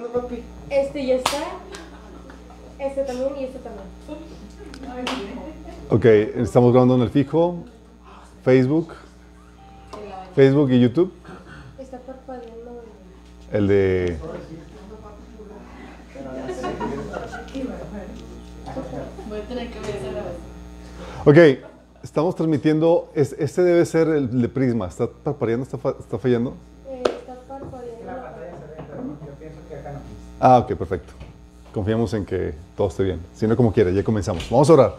grabando, papi? Este ya está. Este también y este también. Ok, estamos grabando en el fijo, Facebook, Facebook y YouTube. Está parpadeando. El de... Voy a tener que ver esa Ok, estamos transmitiendo, es- este debe ser el de Prisma, ¿está parpadeando? ¿Está, fa- está fallando? Eh, está parpadeando. La pantalla se ve, pero yo pienso que acá no. Ah, ok, perfecto. Confiamos en que todo esté bien. Si no, como quiera, ya comenzamos. Vamos a orar.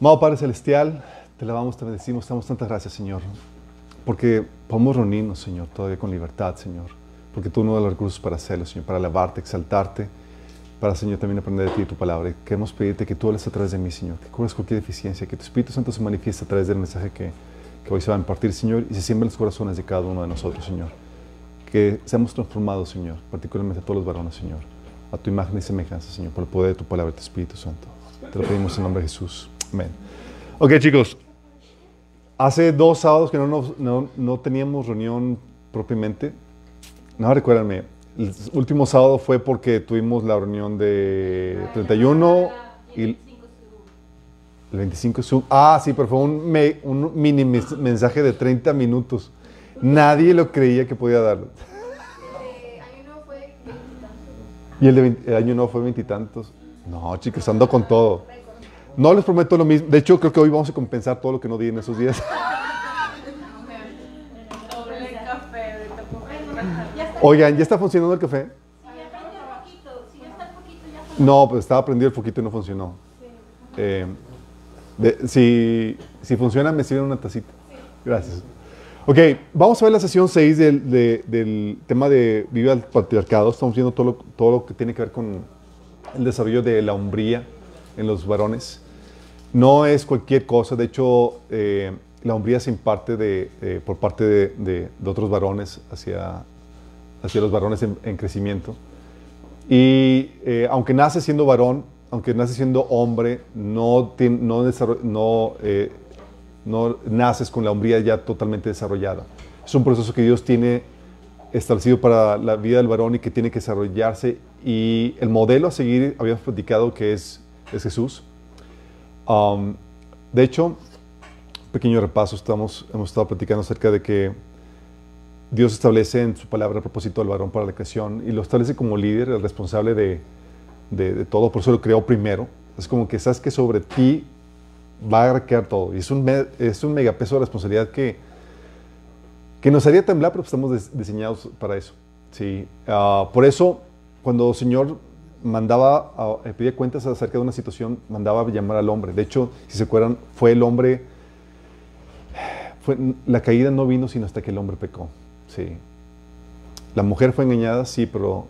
Amado Padre Celestial, te alabamos, te bendecimos, te damos tantas gracias, Señor. Porque podemos reunirnos, Señor, todavía con libertad, Señor. Porque tú nos das los recursos para hacerlo, Señor, para alabarte, exaltarte, para, Señor, también aprender de ti y tu palabra. Y queremos pedirte que tú hables a través de mí, Señor, que cures cualquier deficiencia, que tu Espíritu Santo se manifieste a través del mensaje que, que hoy se va a impartir, Señor, y se siembre en los corazones de cada uno de nosotros, Señor. Que seamos transformados, Señor, particularmente a todos los varones, Señor, a tu imagen y semejanza, Señor, por el poder de tu palabra y tu Espíritu Santo. Te lo pedimos en nombre de Jesús. Amén. Ok, chicos. Hace dos sábados que no, nos- no, no teníamos reunión propiamente. No, recuérdenme. El último sábado fue porque tuvimos la reunión de 31 y el 25 Zoom. Ah, sí, pero fue un, mini mensaje de 30 minutos. Nadie lo creía que podía darlo. Y el, de 20 el año nuevo fue veintitantos. No, chicos, ando con todo. No les prometo lo mismo. De hecho, creo que hoy vamos a compensar todo lo que no di en esos días. Oigan, ¿ya está funcionando el café? No, pues estaba prendido el foquito y no funcionó. Eh, de- si, si funciona, me sirven una tacita. Gracias. Ok, vamos a ver la sesión 6 del, de- del tema de Viva el Patriarcado. Estamos viendo todo lo, todo lo que tiene que ver con el desarrollo de la hombría en los varones. No es cualquier cosa, de hecho, eh, la hombría se imparte de, eh, por parte de, de- otros varones hacia, hacia los varones en, en crecimiento. Y eh, aunque nace siendo varón, aunque nace siendo hombre, no, no, no, no naces con la hombría ya totalmente desarrollada. Es un proceso que Dios tiene establecido para la vida del varón y que tiene que desarrollarse. Y el modelo a seguir, habíamos platicado que es, es Jesús. Um, de hecho, pequeño repaso, estamos, hemos estado platicando acerca de que Dios establece en su palabra el propósito del varón para la creación y lo establece como líder, el responsable de, de- de todo, por eso lo creó primero. Es como que sabes que sobre ti va a recaer todo. Y es un, es un megapeso de responsabilidad que, que nos haría temblar, pero estamos diseñados para eso. Sí. Ah, por eso, cuando el Señor mandaba, a- pedía cuentas acerca de una situación, mandaba llamar al hombre. De hecho, si se acuerdan, fue el hombre, fue, la caída no vino sino hasta que el hombre pecó. Sí. La mujer fue engañada, sí, pero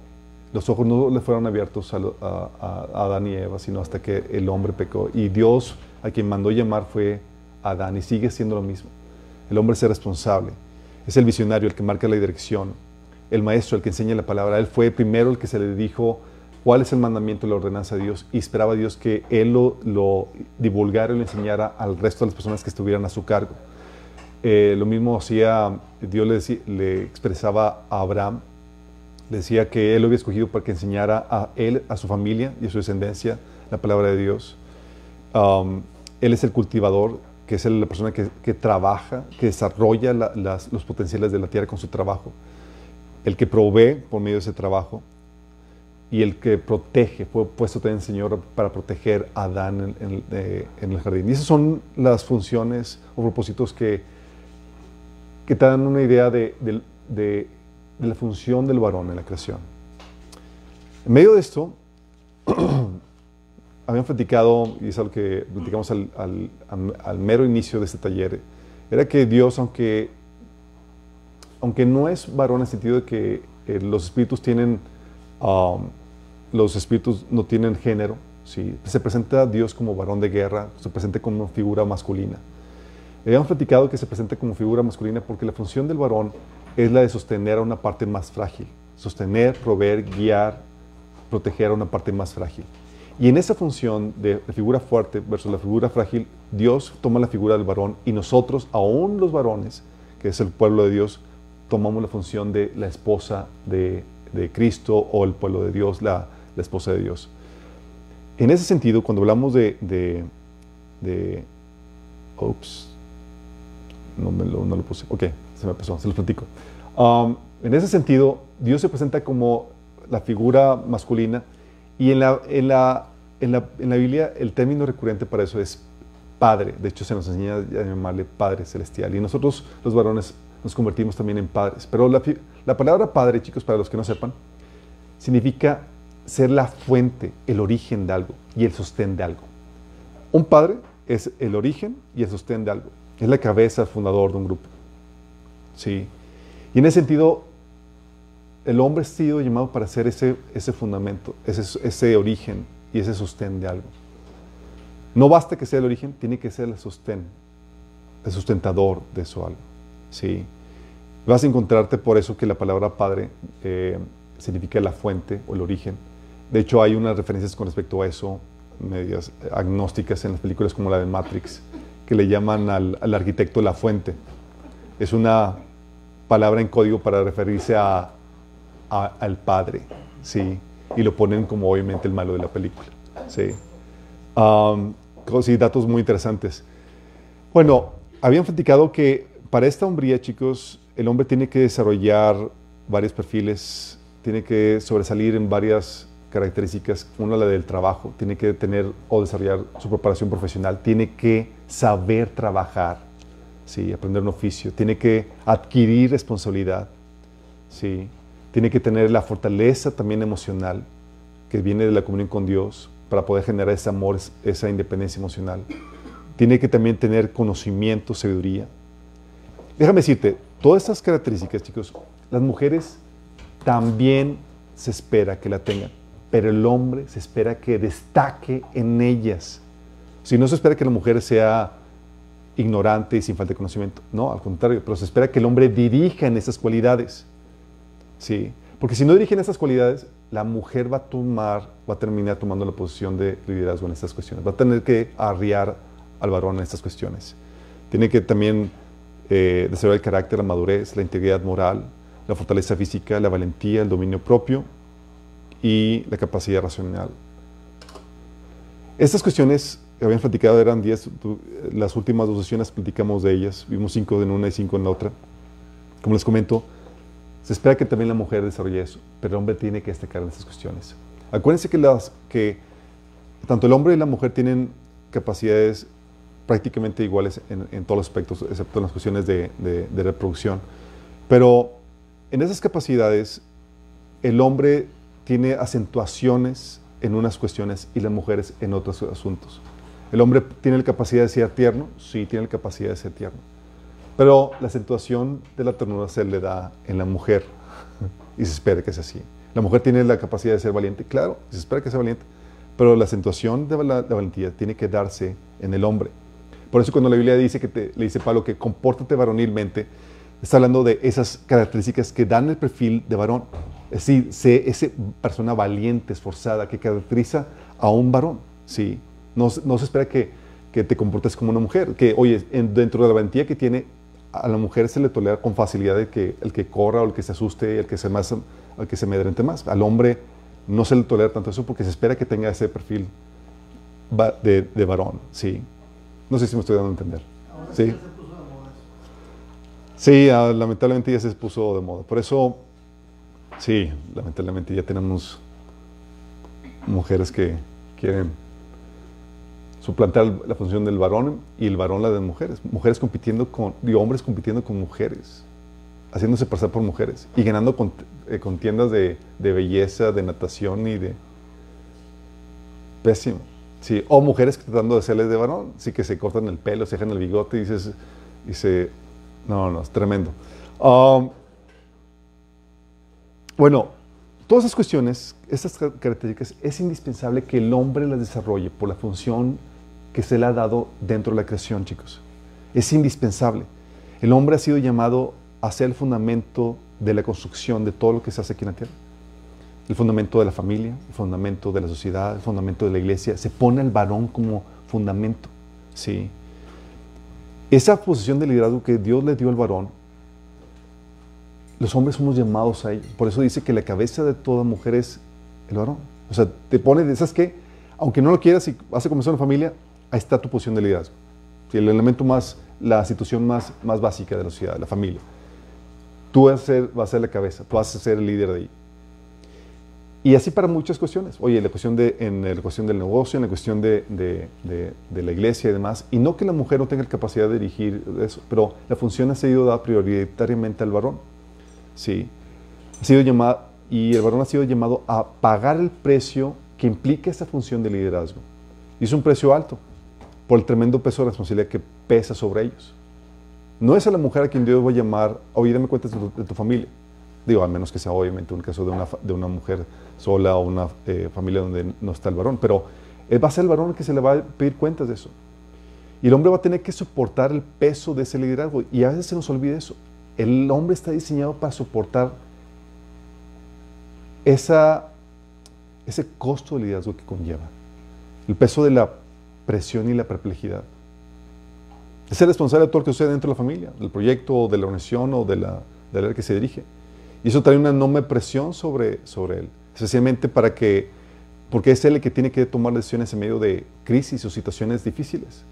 los ojos no le fueron abiertos a- a- a Adán y Eva, sino hasta que el hombre pecó. Y Dios, a quien mandó llamar, fue Adán y sigue siendo lo mismo. El hombre es el responsable, es el visionario, el que marca la dirección, el maestro, el que enseña la palabra. Él fue primero el que se le dijo cuál es el mandamiento y la ordenanza de Dios y esperaba Dios que él lo, lo divulgara y lo enseñara al resto de las personas que estuvieran a su cargo. Eh, lo mismo hacía, Dios le, expresaba a Abraham, decía que él lo había escogido para que enseñara a él, a su familia y a su descendencia la palabra de Dios. Um, él es el cultivador, que es la persona que, trabaja, que desarrolla los potenciales de la tierra con su trabajo. El que provee por medio de ese trabajo y el que protege, fue puesto también el Señor para proteger a Adán en, eh, el jardín. Y esas son las funciones o propósitos que, que te dan una idea de, de- de- de la función del varón en la creación. En medio de esto, habíamos platicado, y es algo que platicamos al, al- al mero inicio de este taller, era que Dios, aunque, aunque no es varón en el sentido de que eh, los espíritus tienen, um, los espíritus no tienen género, ¿sí? se presenta a Dios como varón de guerra, se presenta como figura masculina. Habíamos platicado que se presenta como figura masculina porque la función del varón es la de sostener a una parte más frágil, sostener, proveer, guiar, proteger a una parte más frágil. Y en esa función de la figura fuerte versus la figura frágil, Dios toma la figura del varón y nosotros, aún los varones, que es el pueblo de Dios, tomamos la función de la esposa de de Cristo o el pueblo de Dios, la, la esposa de Dios. En ese sentido, cuando hablamos de, de, de ups, no, me lo, no lo puse, ok, se me pasó, se lo platico. Um, en ese sentido, Dios se presenta como la figura masculina y en la, en la, en la, en la Biblia el término recurrente para eso es Padre. De hecho, se nos enseña a llamarle Padre Celestial. Y nosotros, los varones, nos convertimos también en padres. Pero la, la palabra Padre, chicos, para los que no sepan, significa ser la fuente, el origen de algo y el sostén de algo. Un padre es el origen y el sostén de algo. Es la cabeza, el fundador de un grupo. Sí. Y en ese sentido, el hombre ha sido llamado para ser ese, ese fundamento, ese, ese origen y ese sostén de algo. No basta que sea el origen, tiene que ser el sostén, el sustentador de eso algo. Sí. Vas a encontrarte por eso que la palabra padre eh, significa la fuente o el origen. De hecho, hay unas referencias con respecto a eso, medias agnósticas en las películas como la de Matrix, que le llaman al, al arquitecto la fuente. Es una palabra en código para referirse a, al padre, ¿sí? Y lo ponen como obviamente el malo de la película, ¿sí? Um, sí, datos muy interesantes. Bueno, habían platicado que para esta hombría, chicos, el hombre tiene que desarrollar varios perfiles, tiene que sobresalir en varias características. Una, la del trabajo, tiene que tener o desarrollar su preparación profesional, tiene que saber trabajar, ¿sí? aprender un oficio, tiene que adquirir responsabilidad, ¿sí? Tiene que tener la fortaleza también emocional que viene de la comunión con Dios para poder generar ese amor, esa independencia emocional. Tiene que también tener conocimiento, sabiduría. Déjame decirte, todas estas características, chicos, las mujeres también se espera que la tengan, pero el hombre se espera que destaque en ellas. Si no se espera que la mujer sea ignorante y sin falta de conocimiento, no, al contrario, pero se espera que el hombre dirija en esas cualidades. Sí, porque si no dirige en esas cualidades, la mujer va a tomar, va a terminar tomando la posición de liderazgo en estas cuestiones. Va a tener que arriar al varón en estas cuestiones. Tiene que también eh, desarrollar el carácter, la madurez, la integridad moral, la fortaleza física, la valentía, el dominio propio y la capacidad racional. Estas cuestiones que habían platicado eran 10, las últimas dos sesiones platicamos de ellas, vimos cinco en una y cinco en la otra. Como les comento, se espera que también la mujer desarrolle eso, pero el hombre tiene que destacar en estas cuestiones. Acuérdense que tanto el hombre y la mujer tienen capacidades prácticamente iguales en, todos los aspectos, excepto en las cuestiones de, de reproducción. Pero en esas capacidades, el hombre tiene acentuaciones en unas cuestiones y las mujeres en otros asuntos. El hombre tiene la capacidad de ser tierno, sí, tiene la capacidad de ser tierno. Pero la acentuación de la ternura se le da en la mujer y se espera que sea así. La mujer tiene la capacidad de ser valiente, claro, se espera que sea valiente, pero la acentuación de la, valentía tiene que darse en el hombre. Por eso cuando la Biblia dice que te, le dice Pablo que compórtate varonilmente, está hablando de esas características que dan el perfil de varón. Es decir, sé esa persona valiente, esforzada, que caracteriza a un varón. ¿sí? No, se espera que, que, te comportes como una mujer, que, oye, dentro de la valentía que tiene, a la mujer se le tolera con facilidad el que, el que corra o el que se asuste, el que se, más, el que se amedrente más. Al hombre no se le tolera tanto eso porque se espera que tenga ese perfil de, de varón, ¿sí? No sé si me estoy dando a entender. ¿Sí? Sí, ah, lamentablemente ya se puso de moda. Por eso, sí, lamentablemente ya tenemos mujeres que quieren suplantar la función del varón y el varón la de mujeres. Mujeres compitiendo con, hombres compitiendo con mujeres, haciéndose pasar por mujeres y ganando con, eh, contiendas de, de, belleza, de natación y de... Pésimo. Sí, o mujeres tratando de hacerles de varón, sí que se cortan el pelo, se dejan el bigote y dices, y se... No, no, es tremendo. Um, bueno, todas esas cuestiones, estas características, es indispensable que el hombre las desarrolle por la función que se le ha dado dentro de la creación, chicos. Es indispensable. El hombre ha sido llamado a ser el fundamento de la construcción de todo lo que se hace aquí en la tierra. El fundamento de la familia, el fundamento de la sociedad, el fundamento de la iglesia. Se pone al varón como fundamento. ¿sí? Esa posición de liderazgo que Dios le dio al varón los hombres somos llamados a ello. Por eso dice que la cabeza de toda mujer es el varón. O sea, te pone, ¿sabes qué? Aunque no lo quieras y vas a comenzar una familia, ahí está tu posición de liderazgo. El elemento más, la situación más, más básica de la sociedad, la familia. Tú vas a, ser, vas a ser la cabeza, tú vas a ser el líder de ahí. Y así para muchas cuestiones. Oye, la cuestión, de, en la cuestión del negocio, en la cuestión de, de, la iglesia y demás. Y no que la mujer no tenga la capacidad de dirigir eso, pero la función ha sido dada prioritariamente al varón. Sí. Ha sido llamado, y el varón ha sido llamado a pagar el precio que implica esa función de liderazgo. Y es un precio alto por el tremendo peso de responsabilidad que pesa sobre ellos. No es a la mujer a quien Dios va a llamar, oye, dame cuentas de tu, familia. Digo, al menos que sea obviamente un caso de una, de una mujer sola o una eh, familia donde no está el varón, pero va a ser el varón que se le va a pedir cuentas de eso. Y el hombre va a tener que soportar el peso de ese liderazgo. Y a veces se nos olvida eso. El hombre está diseñado para soportar esa, ese costo de liderazgo que conlleva. El peso de la presión y la perplejidad. Es el responsable de todo lo que sucede dentro de la familia, del proyecto, de la organización o de la, de la que se dirige. Y eso trae una enorme presión sobre, sobre él, especialmente para que, porque es él el que tiene que tomar decisiones en medio de crisis o situaciones difíciles.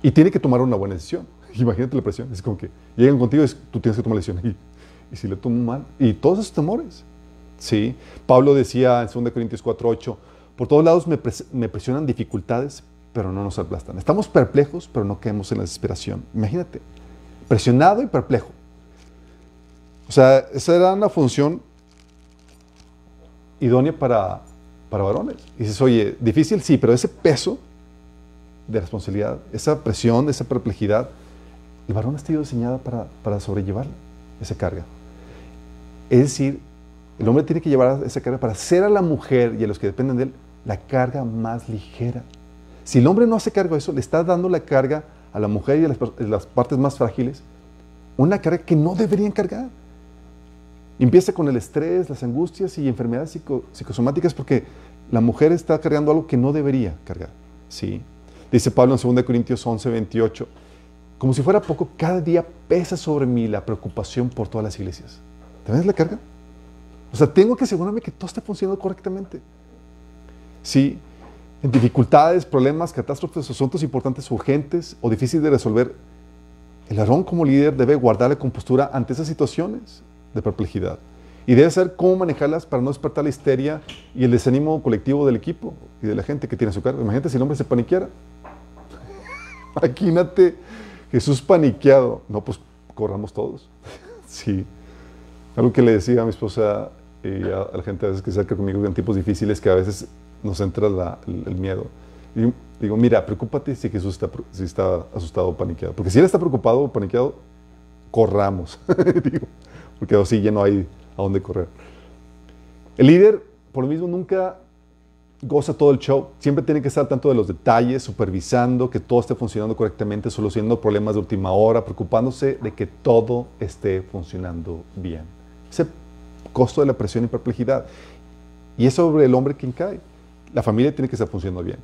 Y tiene que tomar una buena decisión. Imagínate la presión. Es como que llegan contigo y tú tienes que tomar la decisión. Y, y si le tomo mal. Y todos esos temores. ¿sí? Pablo decía en 2 Corintios 4:8, por todos lados me, pres me, presionan dificultades, pero no nos aplastan. Estamos perplejos, pero no caemos en la desesperación. Imagínate, presionado y perplejo. O sea, esa era una función idónea para, para varones. Y dices, oye, difícil, sí, pero ese peso de responsabilidad, esa presión, esa perplejidad, el varón ha sido diseñado para, para sobrellevar esa carga. Es decir, el hombre tiene que llevar esa carga para hacer a la mujer y a los que dependen de él la carga más ligera. Si el hombre no hace cargo de eso, le está dando la carga a la mujer y a las, partes más frágiles, una carga que no deberían cargar. Empieza con el estrés, las angustias y enfermedades psico, psicosomáticas porque la mujer está cargando algo que no debería cargar. ¿sí? Dice Pablo en 2 Corintios 11, 28, como si fuera poco, cada día pesa sobre mí la preocupación por todas las iglesias. ¿Te la carga? O sea, tengo que asegurarme que todo esté funcionando correctamente. Sí, en dificultades, problemas, catástrofes, asuntos importantes, urgentes o difíciles de resolver, el varón como líder debe guardar la compostura ante esas situaciones de perplejidad. Y debe saber cómo manejarlas para no despertar la histeria y el desánimo colectivo del equipo y de la gente que tiene su cargo. Imagínate si el hombre se paniqueara. Imagínate Jesús paniqueado. No, pues corramos todos. sí. Algo que le decía a mi esposa y a la gente a veces que se acerca conmigo en tiempos difíciles que a veces nos entra el, miedo. Y digo, mira, preocúpate si Jesús está, si está asustado o paniqueado. Porque si él está preocupado o paniqueado, corramos. digo, porque así ya no hay a dónde correr. El líder, por lo mismo, nunca goza todo el show. Siempre tiene que estar tanto de los detalles, supervisando que todo esté funcionando correctamente, solucionando problemas de última hora, preocupándose de que todo esté funcionando bien. Ese costo de la presión y perplejidad. Y es sobre el hombre quien cae. La familia tiene que estar funcionando bien.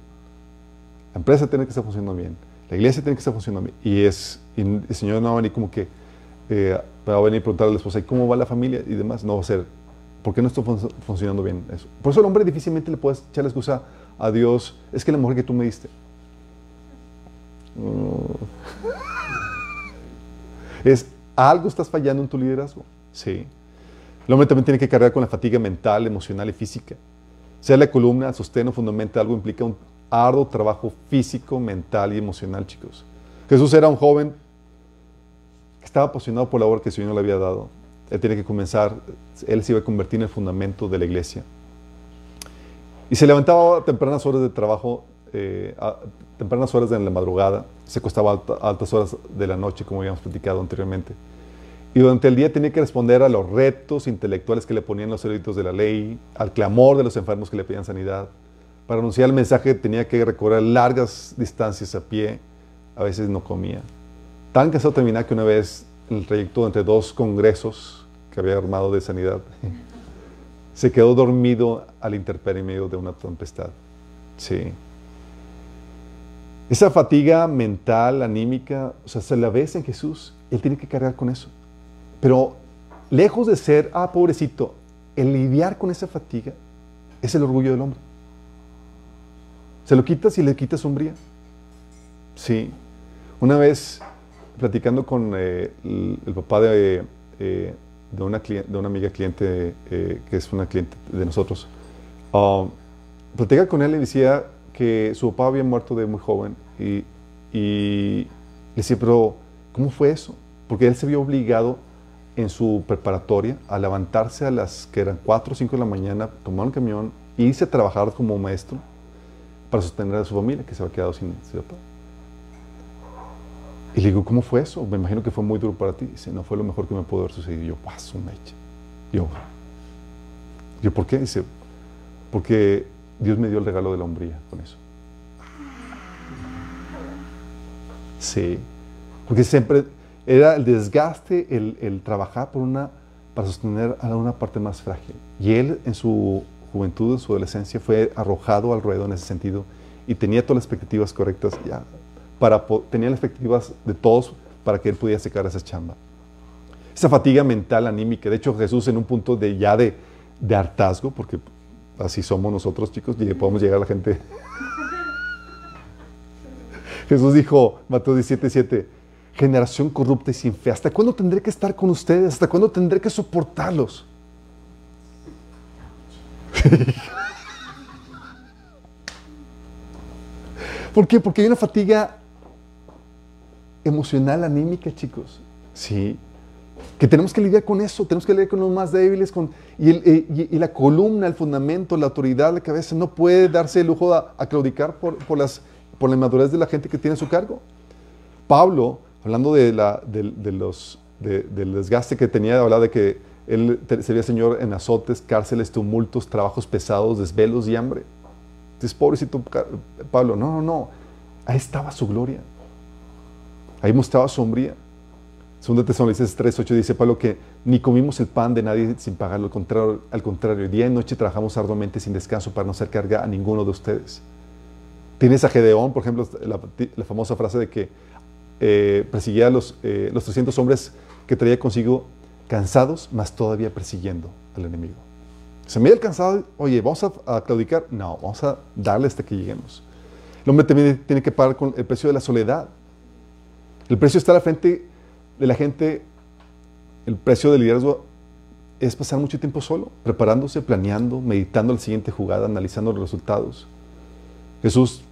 La empresa tiene que estar funcionando bien. La iglesia tiene que estar funcionando bien. Y, es, el Señor no va a venir como que eh, va a venir a preguntarle a la esposa, ¿y cómo va la familia? Y demás. No va a ser, ¿por qué no está fun funcionando bien eso? Por eso el hombre difícilmente le puedes echar la excusa a Dios, es que la mujer que tú me diste. Oh. es, algo estás fallando en tu liderazgo. Sí. El hombre también tiene que cargar con la fatiga mental, emocional y física. Sea la columna, sostén o fundamenta algo implica un arduo trabajo físico, mental y emocional, chicos. Jesús era un joven que estaba apasionado por la obra que el Señor le había dado. Él tiene que comenzar, él se iba a convertir en el fundamento de la iglesia. Y se levantaba a tempranas horas de trabajo, eh, a tempranas horas de la madrugada, se acostaba a altas horas de la noche, como habíamos platicado anteriormente. Y durante el día tenía que responder a los retos intelectuales que le ponían los eruditos de la ley, al clamor de los enfermos que le pedían sanidad. Para anunciar el mensaje tenía que recorrer largas distancias a pie, a veces no comía. Tan cansado terminaba que una vez en el trayecto entre dos congresos que había armado de sanidad, se quedó dormido al interperio de una tempestad. Sí. Esa fatiga mental, anímica, o sea, se la ves en Jesús. Él tiene que cargar con eso. Pero lejos de ser, ah, pobrecito, el lidiar con esa fatiga es el orgullo del hombre. Se lo quitas y le quitas sombría. Sí. Una vez, platicando con eh, el, el papá de, eh, de, una, de una amiga cliente, eh, que es una cliente de nosotros, ah, platicaba con él y decía que su papá había muerto de muy joven y, y le decía, pero ¿cómo fue eso? Porque él se vio obligado en su preparatoria a levantarse a las que eran 4 o 5 de la mañana, tomar un camión e irse a trabajar como maestro para sostener a su familia que se había quedado sin sin. Y le digo, ¿cómo fue eso? Me imagino que fue muy duro para ti. Dice, no fue lo mejor que me pudo haber sucedido. Y yo, paso, mecha. Yo, yo, ¿por qué? Dice, porque Dios me dio el regalo de la hombría con eso. Sí, porque siempre era el desgaste, el, el trabajar por una, para sostener a una parte más frágil. Y él en su juventud, en su adolescencia, fue arrojado al ruedo en ese sentido y tenía todas las expectativas correctas ya, para, tenía las expectativas de todos para que él pudiera sacar esa chamba. Esa fatiga mental, anímica. De hecho, Jesús en un punto de ya de, de hartazgo, porque así somos nosotros, chicos, y podemos llegar a la gente. Jesús dijo, Mateo 17, 7, generación corrupta y sin fe, ¿hasta cuándo tendré que estar con ustedes? ¿Hasta cuándo tendré que soportarlos? ¿Por qué? Porque hay una fatiga emocional, anímica, chicos. Sí. Que tenemos que lidiar con eso, tenemos que lidiar con los más débiles, con, y, eh, la columna, el fundamento, la autoridad, la cabeza, no puede darse el lujo a, a claudicar por, por las, por la inmadurez de la gente que tiene a su cargo. Pablo, hablando de la, del- de los, de- del desgaste que tenía, hablaba de que él sería señor en azotes, cárceles, tumultos, trabajos pesados, desvelos y hambre. Dices, pobrecito Pablo, no, no, no. Ahí estaba su gloria. Ahí mostraba su. Segunda Tesalonicenses 3.8 dice Pablo que ni comimos el pan de nadie sin pagarlo, al contrario, al contrario, día y noche trabajamos arduamente sin descanso para no hacer carga a ninguno de ustedes. Tienes a Gedeón, por ejemplo, la, la famosa frase de que eh, perseguía a los, eh, los 300 hombres que traía consigo cansados, mas todavía persiguiendo al enemigo. Se me había cansado, oye, ¿vamos a, a claudicar? No, vamos a darle hasta que lleguemos. El hombre también tiene que pagar con el precio de la soledad. El precio está a la frente de la gente, el precio del liderazgo es pasar mucho tiempo solo, preparándose, planeando, meditando la siguiente jugada, analizando los resultados. Jesús,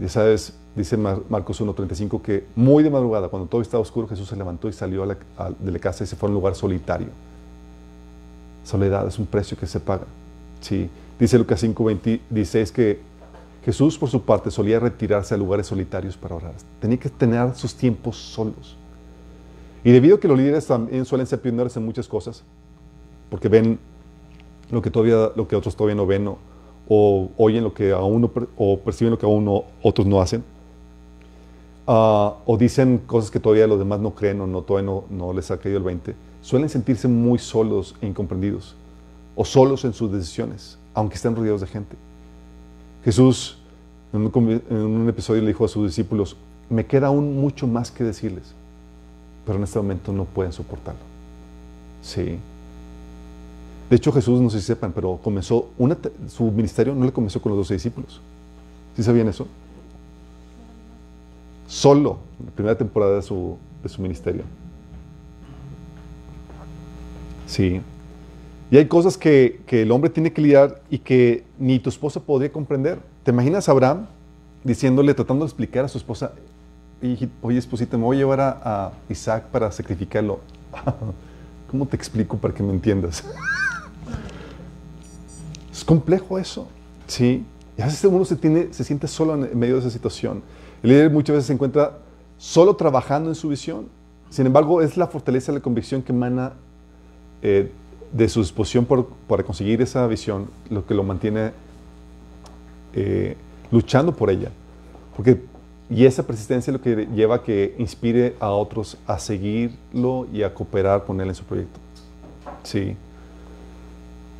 ya sabes, dice Mar- Marcos 1.35 que muy de madrugada, cuando todo estaba oscuro, Jesús se levantó y salió a de la casa y se fue a un lugar solitario. Soledad es un precio que se paga. Sí. Dice Lucas 5.16 que Jesús, por su parte, solía retirarse a lugares solitarios para orar. Tenía que tener sus tiempos solos. Y debido a que los líderes también suelen ser pioneros en muchas cosas, porque ven lo que, todavía, lo que otros todavía no ven, o oyen lo que aún no, per- o perciben lo que aún no- otros no hacen, ah, o dicen cosas que todavía los demás no creen o no, todavía no, no les ha caído el 20, suelen sentirse muy solos e incomprendidos, o solos en sus decisiones, aunque estén rodeados de gente. Jesús en un, en un episodio le dijo a sus discípulos, me queda aún mucho más que decirles, pero en este momento no pueden soportarlo. Sí. De hecho, Jesús, no sé si sepan, pero comenzó su ministerio no le comenzó con los doce discípulos. ¿Sí sabían eso? Solo, en la primera temporada de su, ministerio. Sí. Y hay cosas que, el hombre tiene que lidiar y que ni tu esposa podría comprender. ¿Te imaginas a Abraham diciéndole, tratando de explicar a su esposa, "Hiji- oye esposita, me voy a llevar a, a Isaac para sacrificarlo? ¿Cómo te explico para que me entiendas? Es complejo eso, ¿sí? Y a veces uno se, se siente solo en medio de esa situación. El líder muchas veces se encuentra solo trabajando en su visión. Sin embargo, es la fortaleza, la convicción que emana eh, de su disposición para conseguir esa visión lo que lo mantiene eh, luchando por ella. Porque, y esa persistencia es lo que lleva a que inspire a otros a seguirlo y a cooperar con él en su proyecto. Sí.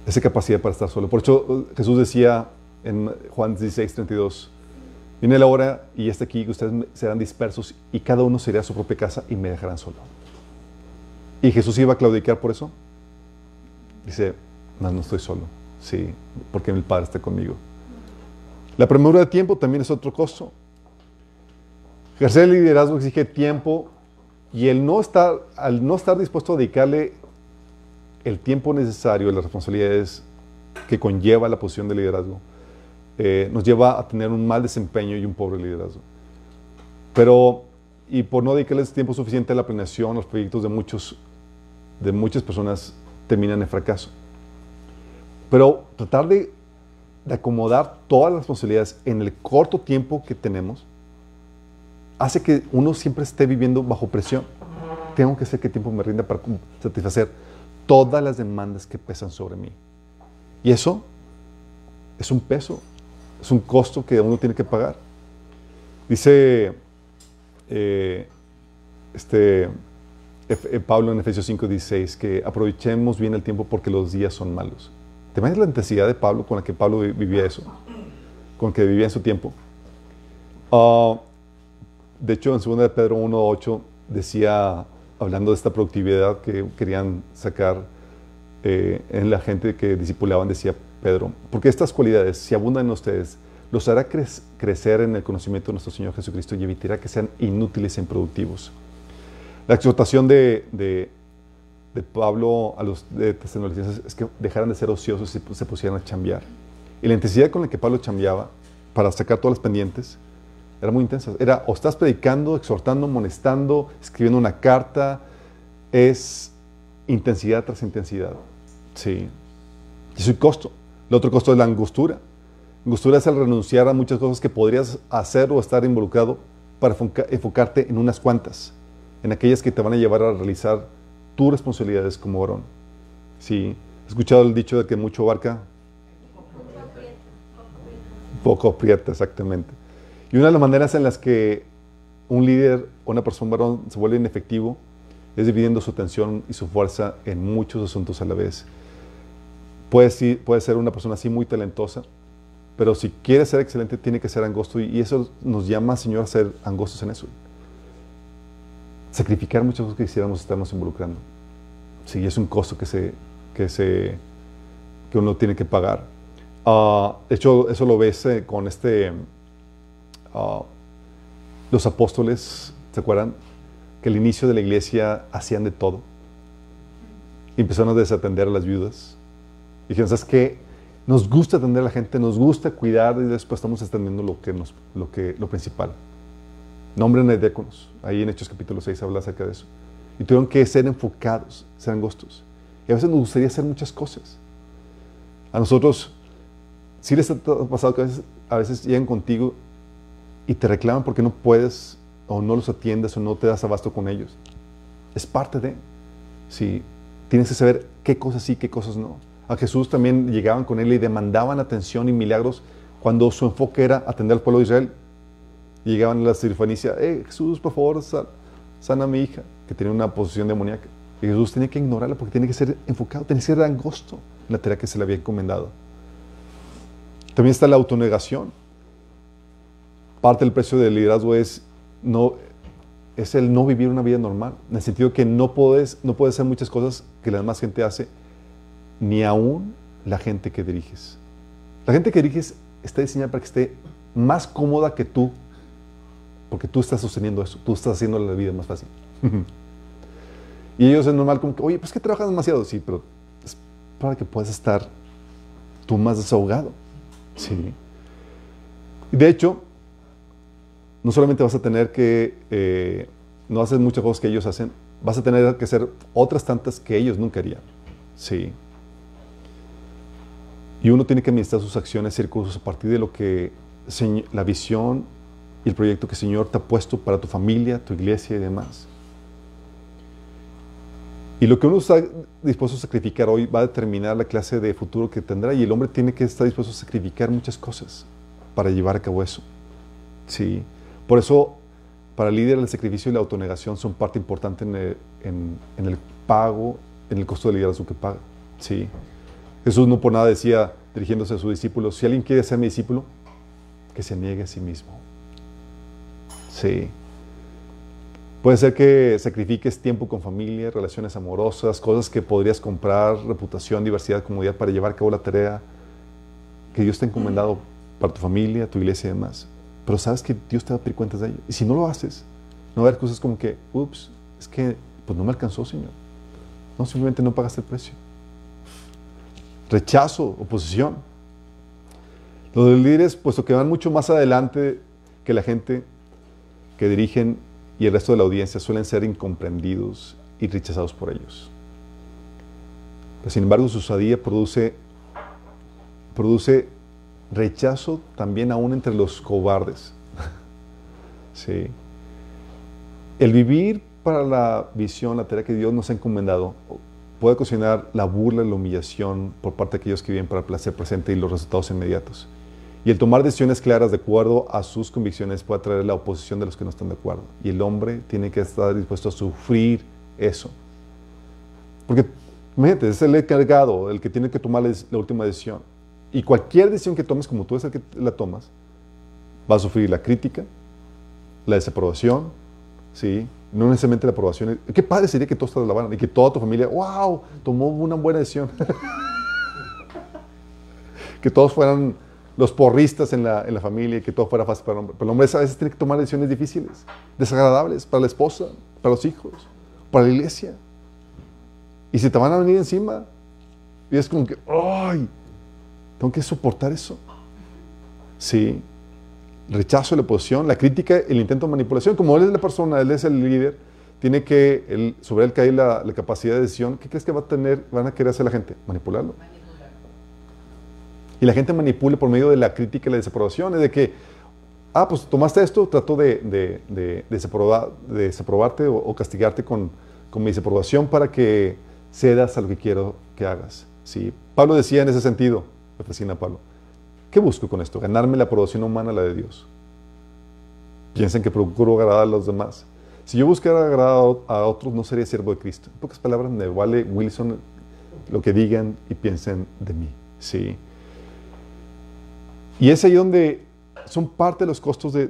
Esa capacidad para estar solo. Por eso eh, Jesús decía en Juan 16, 32, viene la hora y está aquí ustedes serán dispersos y cada uno se irá a su propia casa y me dejarán solo. Y Jesús iba a claudicar por eso. Dice, no, no estoy solo. Sí, porque el Padre está conmigo. La premura de tiempo también es otro costo. Ejercer el liderazgo exige tiempo y el no estar, al no estar dispuesto a dedicarle el tiempo necesario, las responsabilidades que conlleva la posición de liderazgo, eh, nos lleva a tener un mal desempeño y un pobre liderazgo. Pero, y por no dedicarles tiempo suficiente a la planeación, los proyectos de, muchos, de muchas personas terminan en fracaso. Pero tratar de, de acomodar todas las responsabilidades en el corto tiempo que tenemos, hace que uno siempre esté viviendo bajo presión. Tengo que hacer que tiempo me rinda para satisfacer todas las demandas que pesan sobre mí. Y eso es un peso, es un costo que uno tiene que pagar. Dice eh, este, eh, Pablo en Efesios 5:16 que aprovechemos bien el tiempo porque los días son malos. ¿Te imaginas la intensidad de Pablo con la que Pablo vivía eso? Con que vivía en su tiempo. Ah, de hecho, en 2 de Pedro 1.8 decía, hablando de esta productividad que querían sacar eh, en la gente que discipulaban, decía Pedro, porque estas cualidades, si abundan en ustedes, los hará crecer en el conocimiento de nuestro Señor Jesucristo y evitará que sean inútiles e improductivos. La exhortación de, de, Pablo a los tesalonicenses es que dejaran de ser ociosos y se pusieran a chambear. Y la intensidad con la que Pablo chambeaba para sacar todas las pendientes, era muy intensa. Era o estás predicando, exhortando, amonestando, escribiendo una carta. Es intensidad tras intensidad. Sí. Y es un costo. El otro costo es la angostura. Angostura es el renunciar a muchas cosas que podrías hacer o estar involucrado para enfocarte en unas cuantas, en aquellas que te van a llevar a realizar tus responsabilidades como varón. Sí. He escuchado el dicho de que mucho abarca, poco aprieta, exactamente. Y una de las maneras en las que un líder o una persona varón se vuelve inefectivo es dividiendo su atención y su fuerza en muchos asuntos a la vez. Puede, puede ser una persona así muy talentosa, pero si quiere ser excelente tiene que ser angosto y eso nos llama, Señor, a ser angostos en eso. Sacrificar muchas cosas que quisiéramos estarnos involucrando. Sí, es un costo que, se, que, se, que uno tiene que pagar. Ah, de hecho, eso lo ves eh, con este Ah, los apóstoles, ¿se acuerdan? Que al inicio de la iglesia hacían de todo. Empezaron a desatender a las viudas. Y dijeron, ¿sabes qué? Nos gusta atender a la gente, nos gusta cuidar y después estamos extendiendo lo, que nos, lo, que, lo principal. Nombren a diáconos. Ahí en Hechos capítulo 6 habla acerca de eso. Y tuvieron que ser enfocados, ser angostos. Y a veces nos gustaría hacer muchas cosas. A nosotros, si les ha pasado que a veces, a veces llegan contigo y te reclaman porque no puedes o no los atiendes o no te das abasto con ellos. Es parte de. Sí, tienes que saber qué cosas sí, qué cosas no. A Jesús también llegaban con él y demandaban atención y milagros cuando su enfoque era atender al pueblo de Israel. Llegaban a la sirfanicia, eh, Jesús, por favor, sana a mi hija, que tenía una posición demoníaca. Y Jesús tenía que ignorarla porque tenía que ser enfocado, tenía que ser angosto en la tarea que se le había encomendado. También está la autonegación parte del precio del liderazgo es, no, es el no vivir una vida normal, en el sentido que no puedes, no puedes hacer muchas cosas que la demás gente hace, ni aún la gente que diriges. La gente que diriges está diseñada para que esté más cómoda que tú, porque tú estás sosteniendo eso, tú estás haciendo la vida más fácil. y ellos es normal como que, oye, pues que trabajas demasiado, sí, pero es para que puedas estar tú más desahogado. Sí. De hecho, no solamente vas a tener que, eh, no hacer muchas cosas que ellos hacen, vas a tener que hacer otras tantas que ellos nunca harían. Sí. Y uno tiene que administrar sus acciones y recursos a partir de lo que la visión y el proyecto que el Señor te ha puesto para tu familia, tu iglesia y demás. Y lo que uno está dispuesto a sacrificar hoy va a determinar la clase de futuro que tendrá y el hombre tiene que estar dispuesto a sacrificar muchas cosas para llevar a cabo eso. Sí. Por eso, para el líder, el sacrificio y la autonegación son parte importante en el, pago, en el costo del liderazgo que paga. ¿sí? Jesús no por nada decía, dirigiéndose a sus discípulos, si alguien quiere ser mi discípulo, que se niegue a sí mismo. Sí. Puede ser que sacrifiques tiempo con familia, relaciones amorosas, cosas que podrías comprar, reputación, diversidad, comodidad para llevar a cabo la tarea que Dios te ha encomendado para tu familia, tu iglesia y demás. Pero sabes que Dios te va a pedir cuentas de ello. Y si no lo haces, no va a haber cosas como que, ups, es que pues no me alcanzó, Señor. No, simplemente no pagaste el precio. Rechazo, oposición. Los líderes, puesto que van mucho más adelante que la gente que dirigen y el resto de la audiencia, suelen ser incomprendidos y rechazados por ellos. Pero, sin embargo, su sadía produce, produce rechazo también aún entre los cobardes. sí. El vivir para la visión, la tarea que Dios nos ha encomendado, puede ocasionar la burla y la humillación por parte de aquellos que viven para el placer presente y los resultados inmediatos. Y el tomar decisiones claras de acuerdo a sus convicciones puede traer la oposición de los que no están de acuerdo. Y el hombre tiene que estar dispuesto a sufrir eso. Porque, imagínate, es el encargado, el que tiene que tomar la última decisión. Y cualquier decisión que tomes, como tú es el que la tomas, va a sufrir la crítica, la desaprobación, ¿sí? No necesariamente la aprobación. Qué padre sería que todos te alabaran y que toda tu familia, wow, tomó una buena decisión. que todos fueran los porristas en la, en la, familia que todo fuera fácil para el hombre. Pero el hombre a veces tiene que tomar decisiones difíciles, desagradables para la esposa, para los hijos, para la iglesia. Y si te van a venir encima, y es como que, ¡ay! Tengo que soportar eso. Sí. Rechazo, la oposición, la crítica, el intento de manipulación. Como él es la persona, él es el líder, tiene que, él, sobre él cae la, la, capacidad de decisión. ¿Qué crees que va a tener, van a querer hacer la gente? Manipularlo. Y la gente manipula por medio de la crítica y la desaprobación. Es de que, ah, pues tomaste esto, trato de, de, de, desaprobar, de desaprobarte o, o, castigarte con, con mi desaprobación para que cedas a lo que quiero que hagas. Sí. Pablo decía en ese sentido, fascina Pablo. ¿Qué busco con esto? Ganarme la aprobación humana, la de Dios. Piensen que procuro agradar a los demás. Si yo buscara agradar a otros, no sería siervo de Cristo. En pocas palabras, me vale Wilson lo que digan y piensen de mí. Sí. Y es ahí donde son parte de los costos de,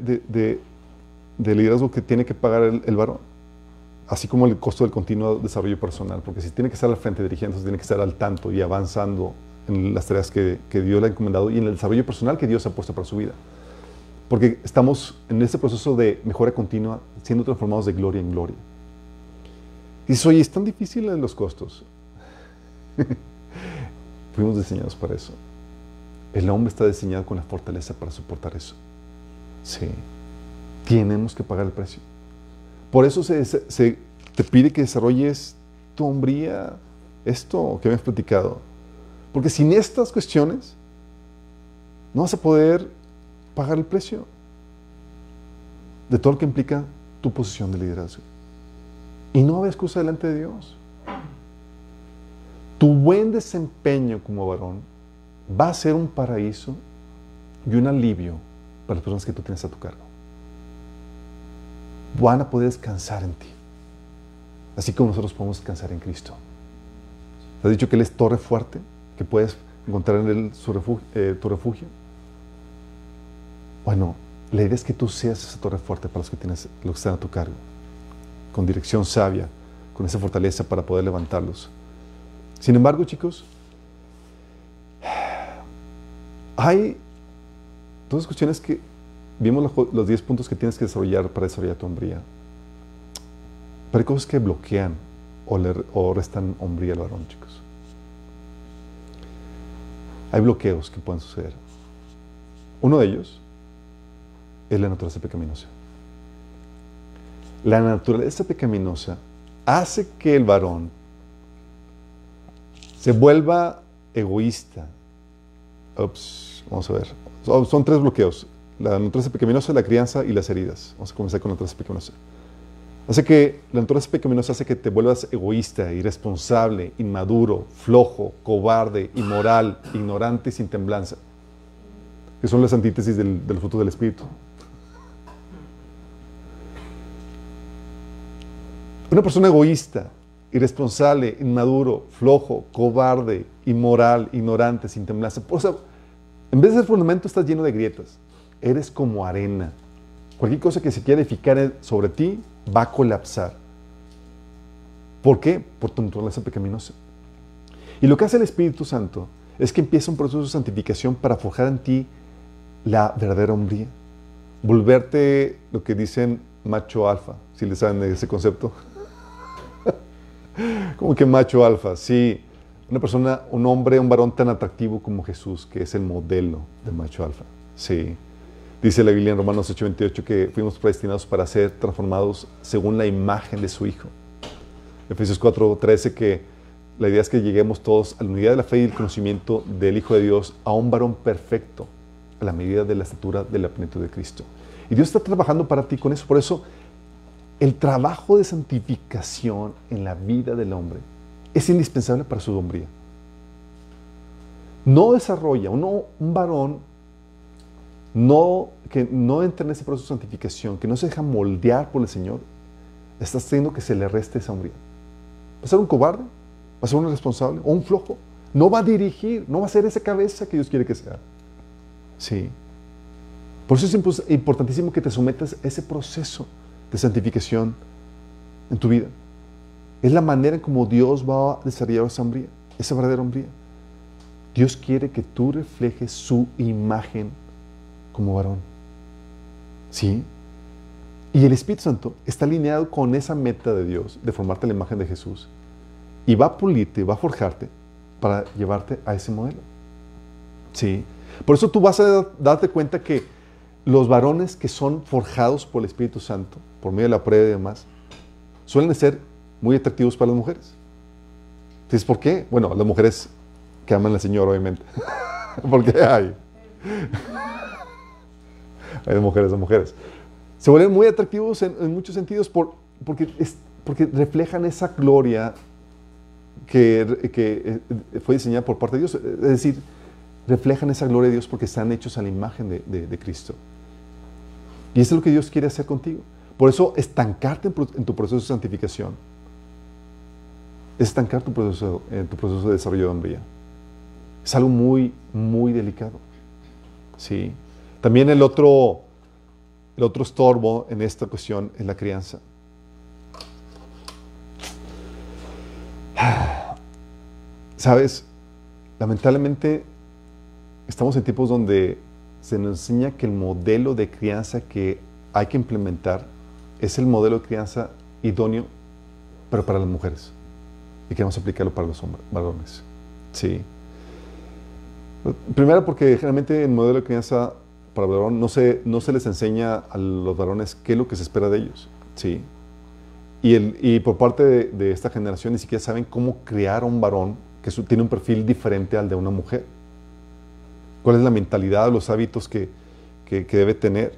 de liderazgo que tiene que pagar el, el, varón. Así como el costo del continuo desarrollo personal. Porque si tiene que estar al frente dirigiendo, tiene que estar al tanto y avanzando en las tareas que, que, Dios le ha encomendado y en el desarrollo personal que Dios ha puesto para su vida. Porque estamos en este proceso de mejora continua, siendo transformados de gloria en gloria. Y dices, oye, es tan difícil los costos. Fuimos diseñados para eso. El hombre está diseñado con la fortaleza para soportar eso. Sí. Tenemos que pagar el precio. Por eso se, se, se te pide que desarrolles tu hombría, esto que has platicado. Porque sin estas cuestiones no vas a poder pagar el precio de todo lo que implica tu posición de liderazgo. Y no haber excusa delante de Dios. Tu buen desempeño como varón va a ser un paraíso y un alivio para las personas que tú tienes a tu cargo. Van a poder descansar en ti, así como nosotros podemos descansar en Cristo. ¿Te has dicho que Él es torre fuerte? Que puedes encontrar en Él eh, tu refugio? Bueno, la idea es que tú seas esa torre fuerte para los que, tienes, los que están a tu cargo, con dirección sabia, con esa fortaleza para poder levantarlos. Sin embargo, chicos, hay dos cuestiones que vimos los 10 puntos que tienes que desarrollar para desarrollar tu hombría. Pero hay cosas que bloquean o, le, o restan hombría al varón, chicos. Hay bloqueos que pueden suceder. Uno de ellos es la naturaleza pecaminosa. La naturaleza pecaminosa hace que el varón se vuelva egoísta. Ups, vamos a ver. Son, son, tres bloqueos. La naturaleza pecaminosa, la crianza y las heridas. Vamos a comenzar con la naturaleza pecaminosa. Hace que la naturaleza pecaminosa hace que te vuelvas egoísta, irresponsable, inmaduro, flojo, cobarde, inmoral, ignorante y sin temblanza. Que son las antítesis del, del fruto del Espíritu. Una persona egoísta, irresponsable, inmaduro, flojo, cobarde, inmoral, ignorante, sin temblanza. O sea, en vez de ser fundamento estás lleno de grietas. Eres como arena. Cualquier cosa que se quiera edificar sobre ti va a colapsar. ¿Por qué? Por tu naturaleza pecaminosa. Y lo que hace el Espíritu Santo es que empieza un proceso de santificación para forjar en ti la verdadera hombría. Volverte lo que dicen macho alfa, si le saben ese concepto. como que macho alfa, sí. Una persona, un hombre, un varón tan atractivo como Jesús, que es el modelo de macho alfa. Sí. Dice la Biblia en Romanos 8:28 que fuimos predestinados para ser transformados según la imagen de su Hijo. Efesios 4:13 que la idea es que lleguemos todos a la unidad de la fe y el conocimiento del Hijo de Dios, a un varón perfecto, a la medida de la estatura de la plenitud de Cristo. Y Dios está trabajando para ti con eso. Por eso, el trabajo de santificación en la vida del hombre es indispensable para su hombría. No desarrolla, uno, un varón no, que no entra en ese proceso de santificación, que no se deja moldear por el Señor, está haciendo que se le reste esa hombría. Va a ser un cobarde, va a ser un irresponsable o un flojo. No va a dirigir, no va a ser esa cabeza que Dios quiere que sea. Sí. Por eso es importantísimo que te sometas a ese proceso de santificación en tu vida. Es la manera en como Dios va a desarrollar esa hombría, esa verdadera hombría. Dios quiere que tú reflejes su imagen como varón. ¿Sí? Y el Espíritu Santo está alineado con esa meta de Dios, de formarte la imagen de Jesús. Y va a pulirte, va a forjarte para llevarte a ese modelo. ¿Sí? Por eso tú vas a darte cuenta que los varones que son forjados por el Espíritu Santo, por medio de la prueba y demás, suelen ser muy atractivos para las mujeres. Entonces, ¿por qué? Bueno, las mujeres que aman al Señor, obviamente. Porque hay. Hay de mujeres a mujeres. Se vuelven muy atractivos en, muchos sentidos por, porque, porque reflejan esa gloria que, que, eh, fue diseñada por parte de Dios. Es decir, reflejan esa gloria de Dios porque están hechos a la imagen de, de, Cristo. Y eso es lo que Dios quiere hacer contigo. Por eso, estancarte en, tu proceso de santificación es estancar tu proceso, en tu proceso de desarrollo de hombría. Es algo muy, muy delicado. ¿Sí? También el otro, el otro estorbo en esta cuestión es la crianza. Sabes, lamentablemente estamos en tiempos donde se nos enseña que el modelo de crianza que hay que implementar es el modelo de crianza idóneo, pero para las mujeres. Y queremos aplicarlo para los hombres, varones. Sí. Primero porque generalmente el modelo de crianza para el varón no se, les enseña a los varones qué es lo que se espera de ellos. Sí. Y, por parte de, esta generación ni siquiera saben cómo crear a un varón que tiene un perfil diferente al de una mujer. ¿Cuál es la mentalidad, los hábitos que, debe tener?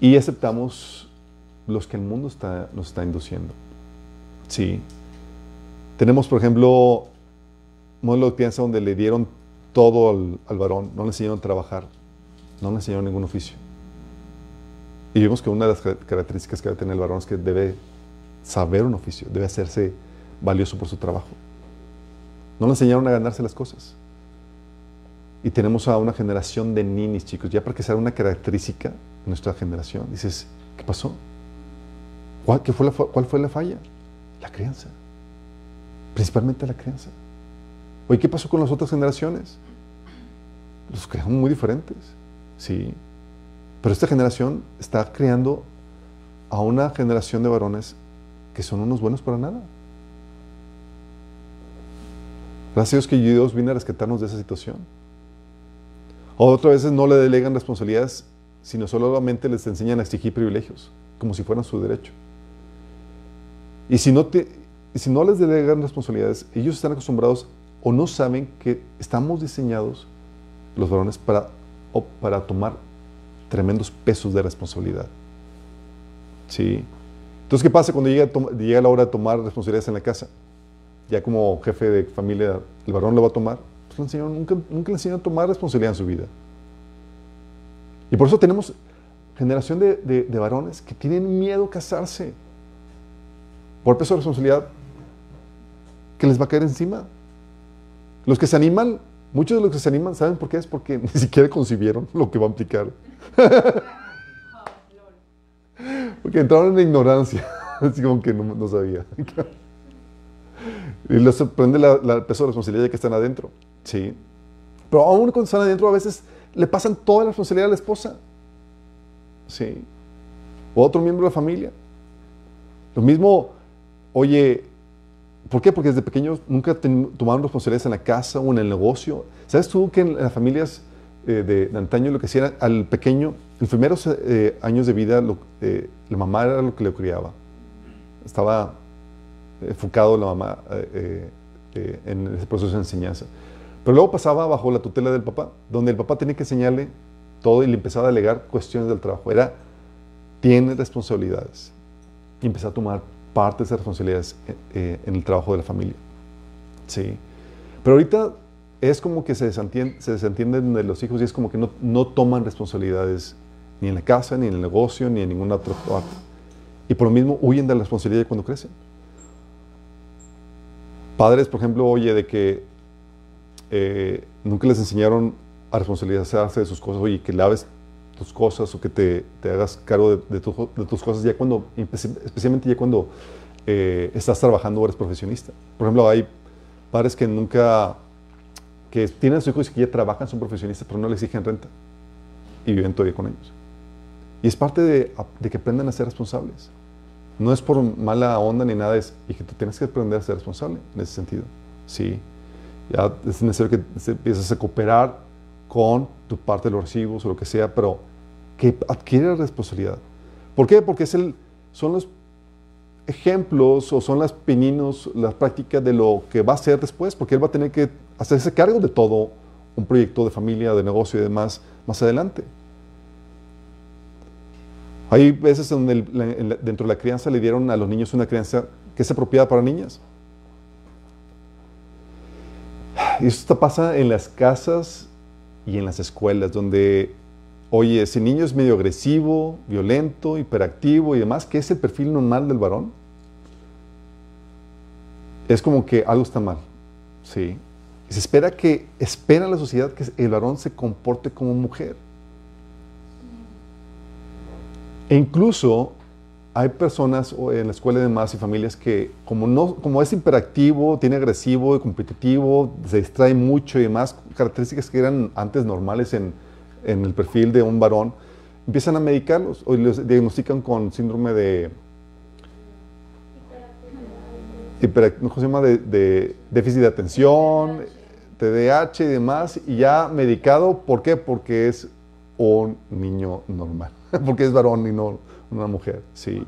Y aceptamos los que el mundo nos está induciendo. Sí. Tenemos, por ejemplo, modelo de crianza donde le dieron todo al, al varón, no le enseñaron a trabajar, no le enseñaron ningún oficio. Y vimos que una de las características que debe tener el varón es que debe saber un oficio, debe hacerse valioso por su trabajo. No le enseñaron a ganarse las cosas. Y tenemos a una generación de ninis, chicos, ya para que sea una característica de nuestra generación. Dices, ¿qué pasó? ¿Cuál, fue la, ¿Cuál fue la falla? La crianza. Principalmente la crianza. Oye, ¿qué pasó con las otras generaciones? Los crearon muy diferentes. Sí. Pero esta generación está creando a una generación de varones que son unos buenos para nada. Gracias a Dios que Dios vino a rescatarnos de esa situación. Otras veces no le delegan responsabilidades, sino solamente les enseñan a exigir privilegios, como si fueran su derecho. Y si no, te, si no les delegan responsabilidades, ellos están acostumbrados o no saben que estamos diseñados, los varones, para o para tomar tremendos pesos de responsabilidad. ¿Sí? Entonces, ¿qué pasa cuando llega, la hora de tomar responsabilidades en la casa? Ya como jefe de familia, ¿el varón lo va a tomar? Pues el nunca, nunca le enseñó a tomar responsabilidad en su vida. Y por eso tenemos generación de, de varones que tienen miedo a casarse por peso de responsabilidad que les va a caer encima. Los que se animan Muchos de los que se animan, ¿saben por qué? Es porque ni siquiera concibieron lo que va a implicar. Porque entraron en ignorancia. Así como que no, sabía. y les sorprende la, peso de responsabilidad de que están adentro. Sí. Pero aún cuando están adentro, a veces le pasan toda la responsabilidad a la esposa. Sí. O a otro miembro de la familia. Lo mismo, oye, ¿por qué? Porque desde pequeños nunca ten- tomaron responsabilidades en la casa o en el negocio. ¿Sabes tú que en las familias eh, de, de antaño lo que hacían al pequeño, en los primeros eh, años de vida, lo- eh, la mamá era lo que le criaba? Estaba enfocado la mamá eh, eh, eh, en ese proceso de enseñanza. Pero luego pasaba bajo la tutela del papá, donde el papá tenía que enseñarle todo y le empezaba a delegar cuestiones del trabajo. Era, tiene responsabilidades. Y empezó a tomar parte de esas responsabilidades eh, eh, en el trabajo de la familia. Sí. Pero ahorita es como que se desentienden, se desentienden de los hijos y es como que no, no toman responsabilidades ni en la casa, ni en el negocio, ni en ninguna otra parte. Y por lo mismo huyen de la responsabilidad cuando crecen. Padres, por ejemplo, oye, de que eh, nunca les enseñaron a responsabilizarse de sus cosas, oye, que laves tus cosas o que te, te hagas cargo de, de tu- de tus cosas ya cuando, espe- especialmente ya cuando eh, estás trabajando o eres profesionista. Por ejemplo, hay padres que nunca, que tienen a sus hijos y que ya trabajan, son profesionistas, pero no les exigen renta y viven todavía con ellos. Y es parte de, de que aprendan a ser responsables. No es por mala onda ni nada, es y que tú tienes que aprender a ser responsable en ese sentido. Sí. Ya es necesario que empieces a cooperar con tu parte de los recibos o lo que sea, pero que adquiere responsabilidad. ¿Por qué? Porque es el, son los ejemplos o son las pininos, las prácticas de lo que va a hacer después, porque él va a tener que hacerse cargo de todo un proyecto de familia, de negocio y demás más adelante. Hay veces donde dentro de la crianza le dieron a los niños una crianza que es apropiada para niñas. Y esto pasa en las casas y en las escuelas, donde, oye, ese niño es medio agresivo, violento, hiperactivo y demás, que es el perfil normal del varón. Es como que algo está mal, ¿sí? Se espera que, espera la sociedad que el varón se comporte como mujer. E incluso hay personas en la escuela y demás y familias que como, no, como es hiperactivo, tiene agresivo y competitivo, se distrae mucho y demás, características que eran antes normales en, en el perfil de un varón, empiezan a medicarlos o los diagnostican con síndrome de... ¿Cómo se llama? De, de déficit de atención, TDAH y demás, y ya medicado, ¿por qué? Porque es un niño normal, porque es varón y no una mujer, sí.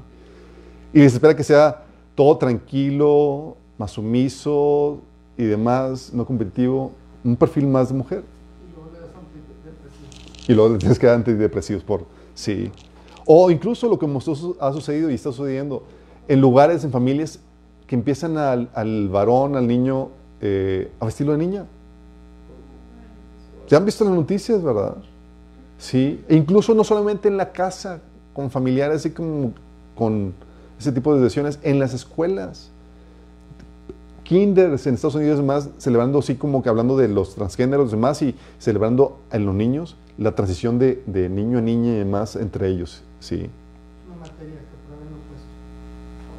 Y se espera que sea todo tranquilo, más sumiso y demás, no competitivo, un perfil más de mujer. Y luego le tienes que dar antidepresivos por, sí. O incluso lo que ha sucedido y está sucediendo en lugares, en familias, que empiezan al, al varón, al niño, eh, a vestirlo de niña. Ya han visto las noticias, ¿verdad? Sí. E incluso no solamente en la casa, con familiares, así como con ese tipo de decisiones, en las escuelas. Kinders en Estados Unidos y demás, celebrando así como que hablando de los transgéneros y demás, y celebrando en los niños la transición de, de niño a niña y demás entre ellos, ¿sí? Una materia que prueben lo opuesto.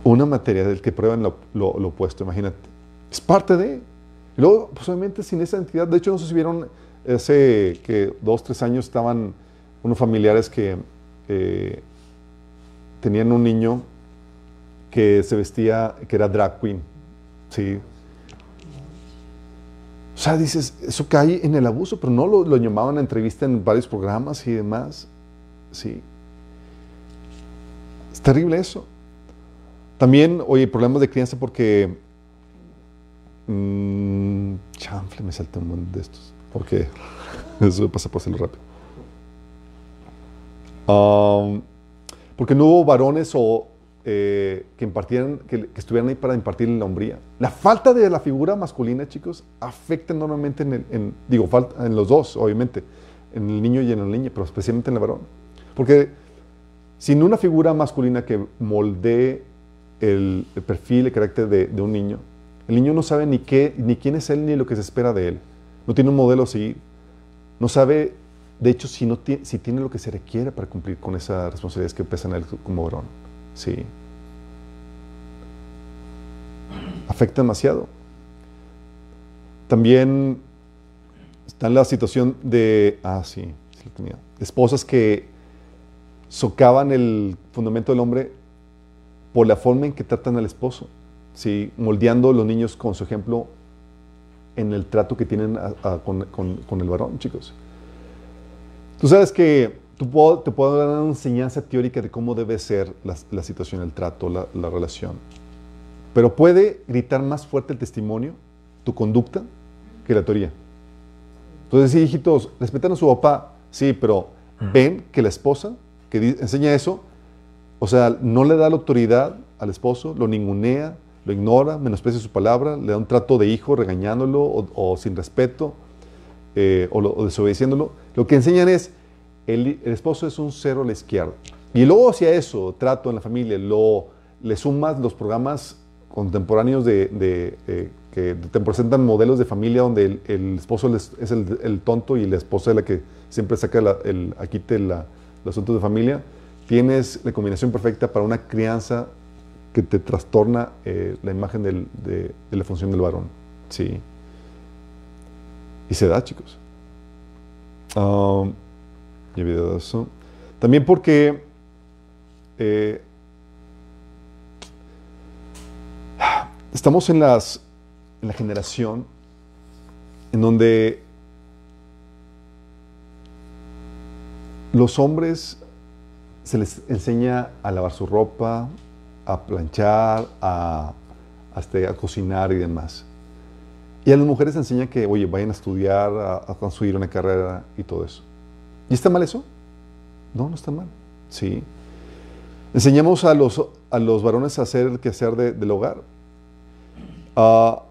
Una materia del que prueban lo, lo- lo opuesto, imagínate. Es parte de. Y luego, pues obviamente sin esa entidad, de hecho no sé si vieron hace que dos, tres años estaban unos familiares que eh, tenían un niño que se vestía, que era drag queen, ¿sí? O sea, dices, eso cae en el abuso, pero no lo, lo llamaban a entrevista en varios programas y demás, ¿sí? Es terrible eso. También, oye, problemas de crianza porque. mm, chanfle, me salté un montón de estos. Porque eso pasa por hacerlo rápido. Um, porque no hubo varones o eh, que impartieran, que, que estuvieran ahí para impartir la hombría. La falta de la figura masculina, chicos, afecta enormemente en, el- en- digo, en los dos, obviamente, en el niño y en la niña, pero especialmente en el varón. Porque sin una figura masculina que moldee el, el perfil, el carácter de, de un niño, el niño no sabe ni, qué, ni quién es él ni lo que se espera de él. No tiene un modelo a seguir. No sabe, de hecho, si, no si tiene lo que se requiere para cumplir con esas responsabilidades que pesan a él como varón. Sí. Afecta demasiado. También está en la situación de, ah, sí, sí lo tenía. Esposas que socavan el fundamento del hombre por la forma en que tratan al esposo, ¿sí? moldeando a los niños con su ejemplo en el trato que tienen con, con, el varón, chicos. Tú sabes que tú te puedo dar una enseñanza teórica de cómo debe ser la, la situación, el trato, la, la, relación. Pero puede gritar más fuerte el testimonio, tu conducta, que la teoría. Entonces, sí, hijitos, respetan a su papá, sí, pero ven que la esposa que enseña eso, o sea, no le da la autoridad al esposo, lo ningunea, lo ignora, menosprecia su palabra, le da un trato de hijo regañándolo o, sin respeto eh, o, desobedeciéndolo. Lo que enseñan es, el, esposo es un cero a la izquierda. Y luego hacia eso, trato en la familia, lo, le sumas los programas contemporáneos de, que te presentan modelos de familia donde el, esposo es el, tonto y la esposa es la que siempre saca el, aquí la los asuntos de familia, tienes la combinación perfecta para una crianza que te trastorna eh, la imagen de, la función del varón. Sí. Y se da, chicos. Um, y. También porque eh, estamos en, las, en la generación en donde Los hombres se les enseña a lavar su ropa, a planchar, a, a cocinar y demás. Y a las mujeres se enseña que, oye, vayan a estudiar, a, construir una carrera y todo eso. ¿Y está mal eso? No, no está mal. Sí. Enseñamos a los, a los varones a hacer el quehacer del hogar. Ah,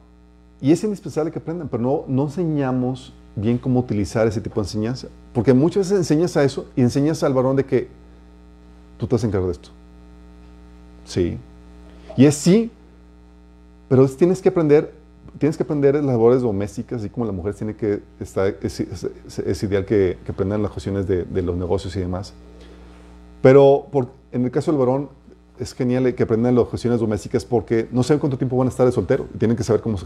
y es indispensable que aprendan, pero no, no enseñamos bien cómo utilizar ese tipo de enseñanza. Porque muchas veces enseñas a eso y enseñas al varón de que tú te vas a encargar de esto. Sí. Y es sí, pero tienes que aprender, tienes que aprender las labores domésticas, así como la mujer tiene que estar, es, ideal que, aprendan las cuestiones de, los negocios y demás. Pero en el caso del varón, es genial que aprendan las cuestiones domésticas porque no saben cuánto tiempo van a estar de soltero tienen que saber cómo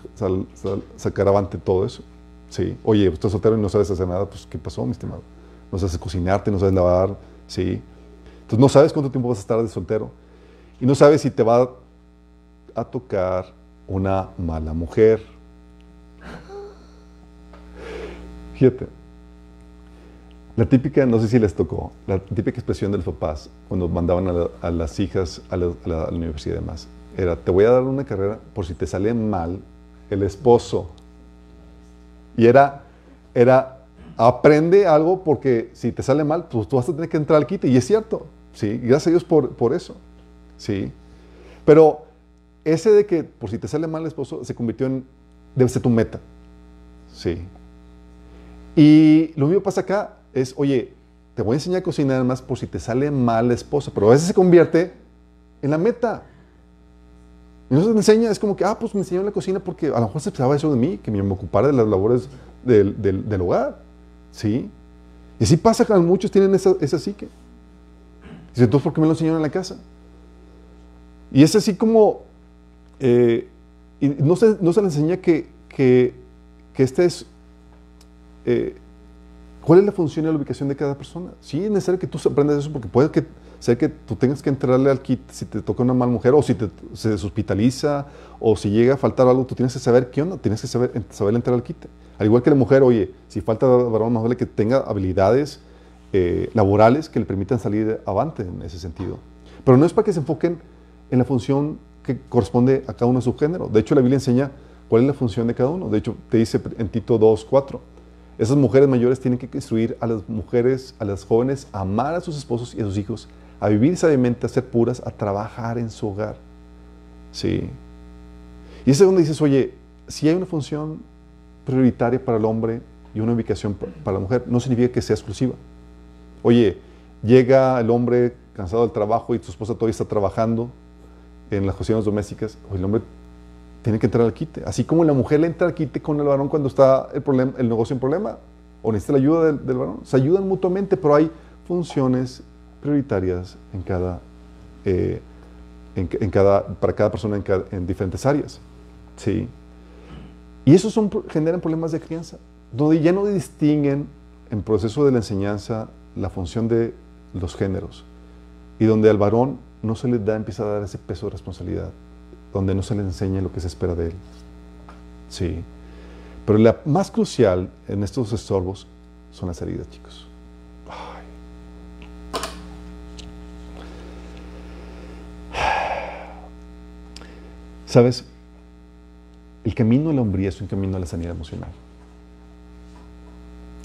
sacar avante todo eso. Sí. Oye, estás soltero y no sabes hacer nada, pues ¿qué pasó, mi estimado? No sabes cocinarte, no sabes lavar, sí. Entonces no sabes cuánto tiempo vas a estar de soltero y no sabes si te va a tocar una mala mujer. Fíjate. La típica, no sé si les tocó, la típica expresión de los papás cuando mandaban a, las hijas a la, universidad y demás, era, te voy a dar una carrera por si te sale mal el esposo. Y era, era, aprende algo porque si te sale mal, pues tú vas a tener que entrar al quite. Y es cierto, ¿sí? Gracias a Dios por, por eso, ¿sí? Pero ese de que por si te sale mal el esposo se convirtió en, debe ser tu meta, ¿sí? Y lo mismo pasa acá, es, oye, te voy a enseñar a cocinar más por si te sale mal la esposa, pero a veces se convierte en la meta. Y no se te enseña, es como que, ah, pues me enseñó la cocina porque a lo mejor se pensaba eso de mí, que me ocupara de las labores del, del, hogar. ¿Sí? Y así pasa que muchos tienen esa, esa psique. Dice, entonces, ¿por qué me lo enseñaron en la casa? Y es así como, eh, no, se, no se le enseña que, que, este es, eh, ¿cuál es la función y la ubicación de cada persona? Sí, es necesario que tú aprendas eso porque puede que que tú tengas que entrarle al kit si te toca una mala mujer o si te, se deshospitaliza o si llega a faltar algo, tú tienes que saber qué onda, tienes que saber, saber entrar al kit. Al igual que la mujer, oye, si falta varón, más vale que tenga habilidades eh, laborales que le permitan salir avante en ese sentido. Pero no es para que se enfoquen en la función que corresponde a cada uno de su género. De hecho, la Biblia enseña cuál es la función de cada uno. De hecho, te dice en Tito 2, 4. Esas mujeres mayores tienen que instruir a las mujeres, a las jóvenes, a amar a sus esposos y a sus hijos, a vivir sabiamente, a ser puras, a trabajar en su hogar. Sí. Y es donde dices, oye, si hay una función prioritaria para el hombre y una ubicación para la mujer, no significa que sea exclusiva. Oye, llega el hombre cansado del trabajo y tu esposa todavía está trabajando en las cuestiones domésticas, el hombre tiene que entrar al quite. Así como la mujer le entra al quite con el varón cuando está el, problema, el negocio en problema, o necesita la ayuda del, varón. Se ayudan mutuamente, pero hay funciones prioritarias en cada, eh, en, cada, para cada persona en, diferentes áreas. ¿sí? Y esos son, generan problemas de crianza, donde ya no distinguen en proceso de la enseñanza la función de los géneros y donde al varón no se le da, empieza a dar ese peso de responsabilidad, donde no se le enseña lo que se espera de él. Sí. Pero la más crucial en estos estorbos son las heridas, chicos. ¿Sabes? El camino a la hombría es un camino a la sanidad emocional.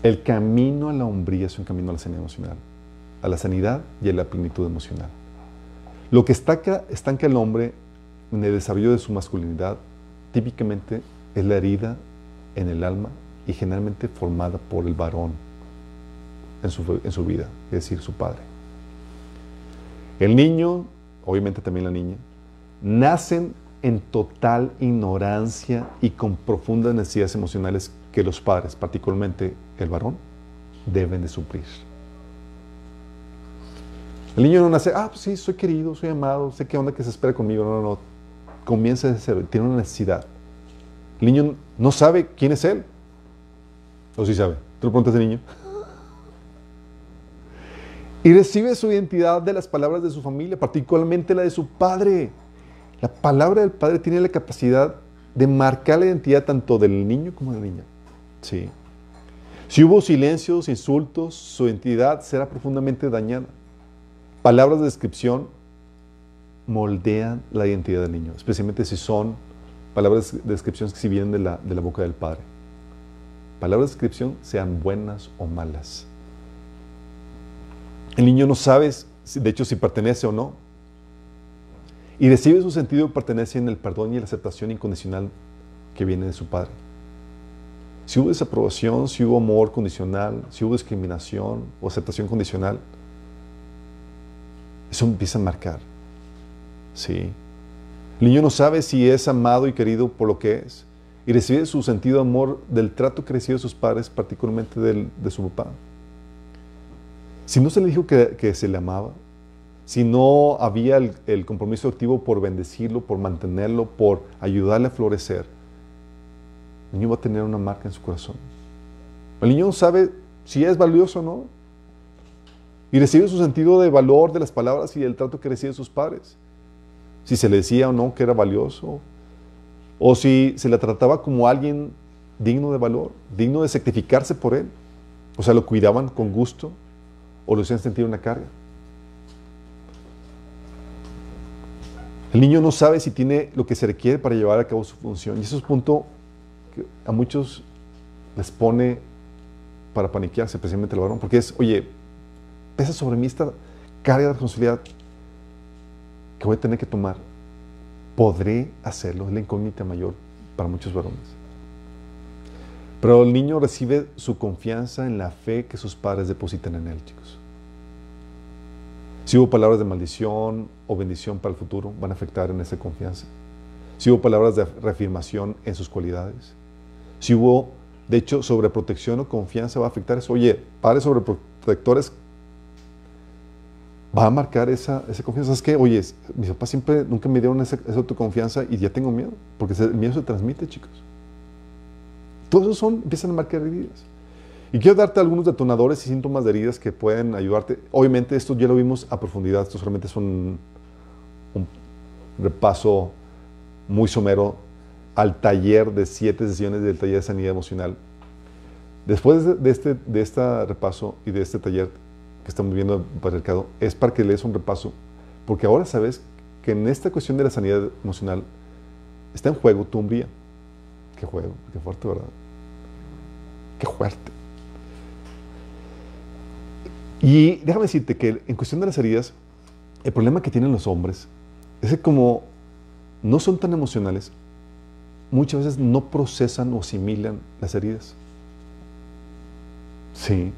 El camino a la hombría es un camino a la sanidad emocional, a la sanidad y a la plenitud emocional. Lo que estanca, estanca al hombre en el desarrollo de su masculinidad típicamente es la herida en el alma y generalmente formada por el varón en su, en su vida, es decir, su padre. El niño, obviamente también la niña, nacen en total ignorancia y con profundas necesidades emocionales que los padres, particularmente el varón, deben de suplir. El niño no nace, ah, pues sí, soy querido, soy amado, sé qué onda que se espera conmigo. No, no, no. Comienza de cero, tiene una necesidad. El niño no sabe quién es él. ¿O sí sabe? ¿Tú le preguntas al niño? Y recibe su identidad de las palabras de su familia, particularmente la de su padre. La palabra del padre tiene la capacidad de marcar la identidad tanto del niño como de la niña. Sí. Si hubo silencios, insultos, su identidad será profundamente dañada. Palabras de descripción moldean la identidad del niño, especialmente si son palabras de descripción que vienen de la, de la boca del padre. Palabras de descripción sean buenas o malas. El niño no sabe, de hecho, si pertenece o no. Y recibe su sentido de pertenencia en el perdón y la aceptación incondicional que viene de su padre. Si hubo desaprobación, si hubo amor condicional, si hubo discriminación o aceptación condicional, eso empieza a marcar. Sí. El niño no sabe si es amado y querido por lo que es. Y recibe su sentido de amor del trato que recibe de sus padres, particularmente del- de su papá. Si no se le dijo que, se le amaba, si no había el, el compromiso activo por bendecirlo, por mantenerlo, por ayudarle a florecer, el niño va a tener una marca en su corazón. El niño no sabe si es valioso o no. Y recibe su sentido de valor de las palabras y del trato que recibe de sus padres. Si se le decía o no que era valioso, o si se le trataba como alguien digno de valor, digno de sacrificarse por él. O sea, lo cuidaban con gusto o lo hacían sentir una carga. El niño no sabe si tiene lo que se requiere para llevar a cabo su función. Y eso es un punto que a muchos les pone para paniquearse, especialmente el varón, porque es, oye, pesa sobre mí esta carga de responsabilidad que voy a tener que tomar. ¿Podré hacerlo? Es la incógnita mayor para muchos varones. Pero el niño recibe su confianza en la fe que sus padres depositan en él, chicos. Si hubo palabras de maldición o bendición para el futuro, van a afectar en esa confianza. Si hubo palabras de reafirmación en sus cualidades. Si hubo, de hecho, sobreprotección o confianza, va a afectar eso. Oye, padres sobreprotectores, va a marcar esa, esa confianza. Es que, oye, mis papás siempre, nunca me dieron esa, esa autoconfianza y ya tengo miedo, porque el miedo se transmite, chicos. Todos esos son, empiezan a marcar heridas. Y quiero darte algunos detonadores y síntomas de heridas que pueden ayudarte. Obviamente esto ya lo vimos a profundidad, esto solamente es un, un repaso muy somero al taller de siete sesiones del taller de sanidad emocional. Después de, de este de este repaso y de este taller que estamos viendo en el patriarcado, es para que lees un repaso, porque ahora sabes que en esta cuestión de la sanidad emocional está en juego tu hombría. Qué juego, qué fuerte, ¿verdad? Qué fuerte. Y déjame decirte que en cuestión de las heridas, el problema que tienen los hombres es que como no son tan emocionales, muchas veces no procesan o asimilan las heridas. Sí.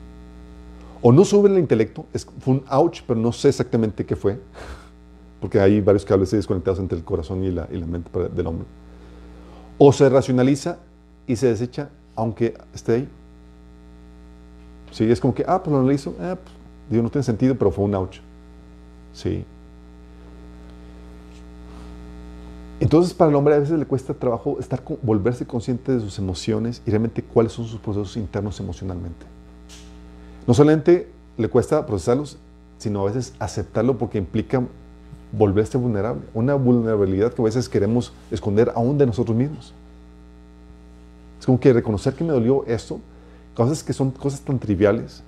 O no suben el intelecto, es, fue un ouch, pero no sé exactamente qué fue, porque hay varios cables desconectados entre el corazón y la, mente del hombre. O se racionaliza y se desecha, aunque esté ahí. Sí, es como que, ah, pues lo analizo, ah, pues, digo, no tiene sentido, pero fue un ouch. Sí. Entonces para el hombre a veces le cuesta trabajo estar volverse consciente de sus emociones y realmente cuáles son sus procesos internos emocionalmente. No solamente le cuesta procesarlos, sino a veces aceptarlo porque implica volverse vulnerable. Una vulnerabilidad que a veces queremos esconder aún de nosotros mismos. Es como que reconocer que me dolió esto, cosas que son cosas tan triviales,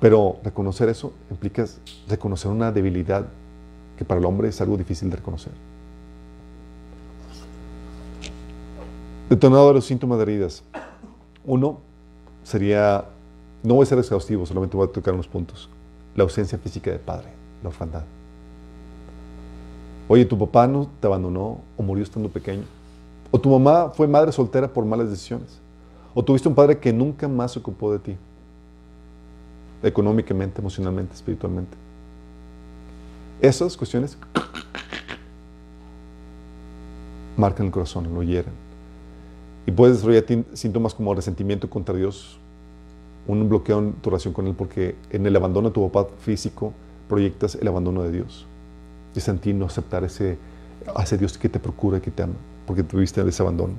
pero reconocer eso implica reconocer una debilidad que para el hombre es algo difícil de reconocer. Detonado de los síntomas de heridas. Uno sería, no voy a ser exhaustivo, solamente voy a tocar unos puntos. La ausencia física de padre, la orfandad. Oye, tu papá no te abandonó o murió estando pequeño. O tu mamá fue madre soltera por malas decisiones. O tuviste un padre que nunca más se ocupó de ti. Económicamente, emocionalmente, espiritualmente. Esas cuestiones marcan el corazón, lo hieren. Y puedes desarrollar síntomas como resentimiento contra Dios, un bloqueo en tu relación con Él, porque en el abandono de tu papá físico proyectas el abandono de Dios. Es en ti no aceptar ese, Dios que te procura que te ama, porque tuviste ese abandono.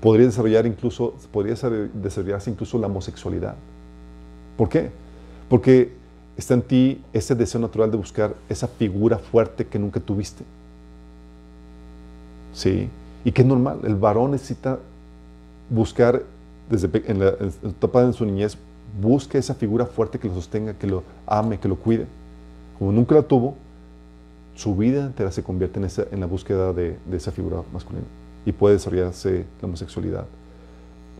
Podría desarrollar incluso, podría desarroll- desarrollarse incluso la homosexualidad. ¿Por qué? Porque está en ti ese deseo natural de buscar esa figura fuerte que nunca tuviste. Sí, y que es normal, el varón necesita buscar desde en la etapa de su niñez, busca esa figura fuerte que lo sostenga, que lo ame, que lo cuide. Como nunca la tuvo, su vida entera se convierte en, esa, en la búsqueda de, de esa figura masculina y puede desarrollarse la homosexualidad.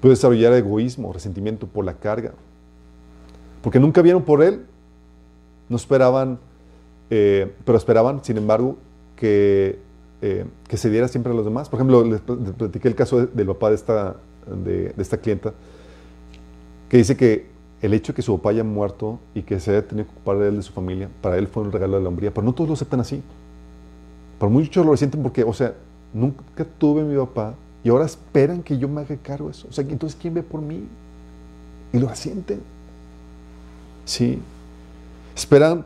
Puede desarrollar egoísmo, resentimiento por la carga, porque nunca vieron por él, no esperaban, eh, pero esperaban, sin embargo, que, eh, que se diera siempre a los demás. Por ejemplo, les pl- les platiqué el caso de- del papá de esta, de, de esta clienta, que dice que el hecho de que su papá haya muerto y que se haya tenido que ocupar de él de su familia, para él fue un regalo de la hombría, pero no todos lo aceptan así. Por muchos lo resienten porque, o sea, nunca tuve a mi papá y ahora esperan que yo me haga cargo de eso. O sea, entonces, ¿quién ve por mí? Y lo resienten. Sí. Esperan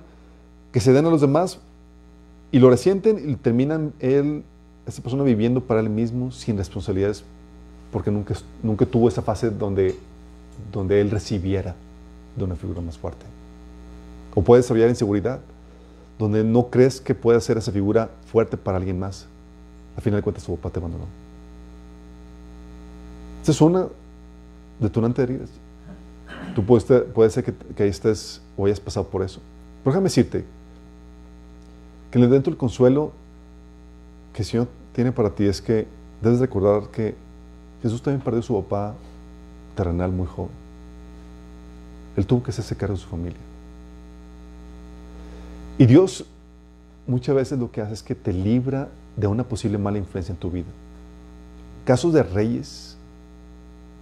que se den a los demás y lo resienten y terminan él, esa persona viviendo para él mismo sin responsabilidades porque nunca, nunca tuvo esa fase donde, donde él recibiera de una figura más fuerte. O puede desarrollar inseguridad, donde no crees que pueda ser esa figura fuerte para alguien más. Al final de cuentas, tu papá te abandonó. Esta es una detonante de heridas. Tú puedes, puede ser que, ahí estés o hayas pasado por eso. Pero déjame decirte que dentro del consuelo que el Señor tiene para ti es que debes recordar que Jesús también perdió a su papá terrenal muy joven. Él tuvo que hacerse cargo de su familia. Y Dios muchas veces lo que hace es que te libra de una posible mala influencia en tu vida. Casos de reyes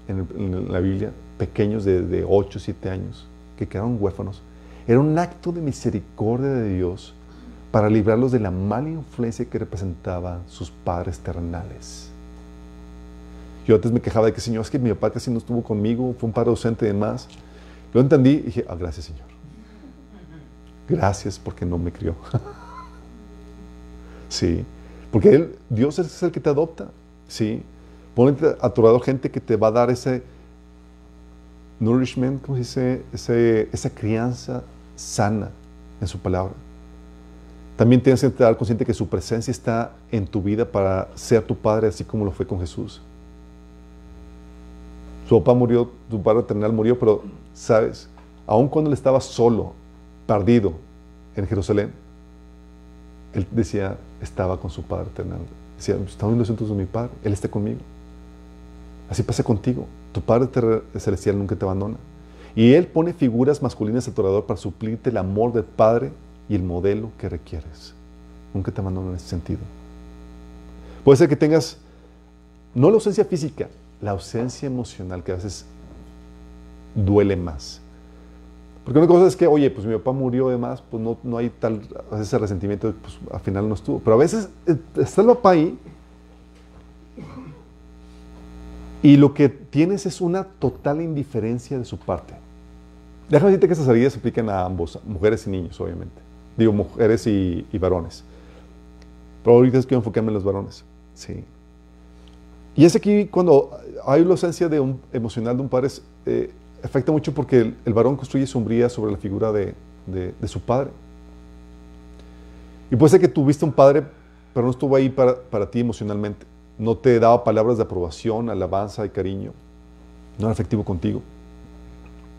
en, la Biblia, pequeños de, de 8, 7 años, que quedaron huérfanos, era un acto de misericordia de Dios para librarlos de la mala influencia que representaban sus padres terrenales. Yo antes me quejaba de que, Señor, es que mi papá casi no estuvo conmigo, fue un padre ausente y demás. Lo entendí y dije, ah, gracias, Señor. Gracias porque no me crió. sí, porque él, Dios es el que te adopta. Sí, ponete a tu lado gente que te va a dar ese nourishment, ¿cómo se dice? Esa crianza sana en su palabra. También tienes que estar consciente que su presencia está en tu vida para ser tu padre, así como lo fue con Jesús. Su papá murió, tu padre terrenal murió, pero, ¿sabes? Aun cuando él estaba solo, perdido en Jerusalén, él decía, estaba con su padre terrenal. Decía, está viendo los asuntos de mi padre, él está conmigo. Así pasa contigo. Tu Padre celestial nunca te abandona. Y Él pone figuras masculinas a tu alrededor para suplirte el amor del Padre y el modelo que requieres. Nunca te abandona en ese sentido. Puede ser que tengas, no la ausencia física, la ausencia emocional que a veces duele más. Porque una cosa es que, oye, pues mi papá murió además, pues no, no hay tal, a veces ese resentimiento, pues al final no estuvo. Pero a veces eh, está el papá ahí y lo que tienes es una total indiferencia de su parte. Déjame decirte que esas heridas se aplican a ambos, mujeres y niños, obviamente. Digo, mujeres y, varones. Pero ahorita es que enfocarme en los varones. Sí. Y es aquí cuando hay la ausencia de un, emocional de un padre, eh, afecta mucho porque el, varón construye sombría sobre la figura de, de, su padre. Y puede ser que tuviste un padre, pero no estuvo ahí para, para ti emocionalmente. No te daba palabras de aprobación, alabanza y cariño. No era afectivo contigo.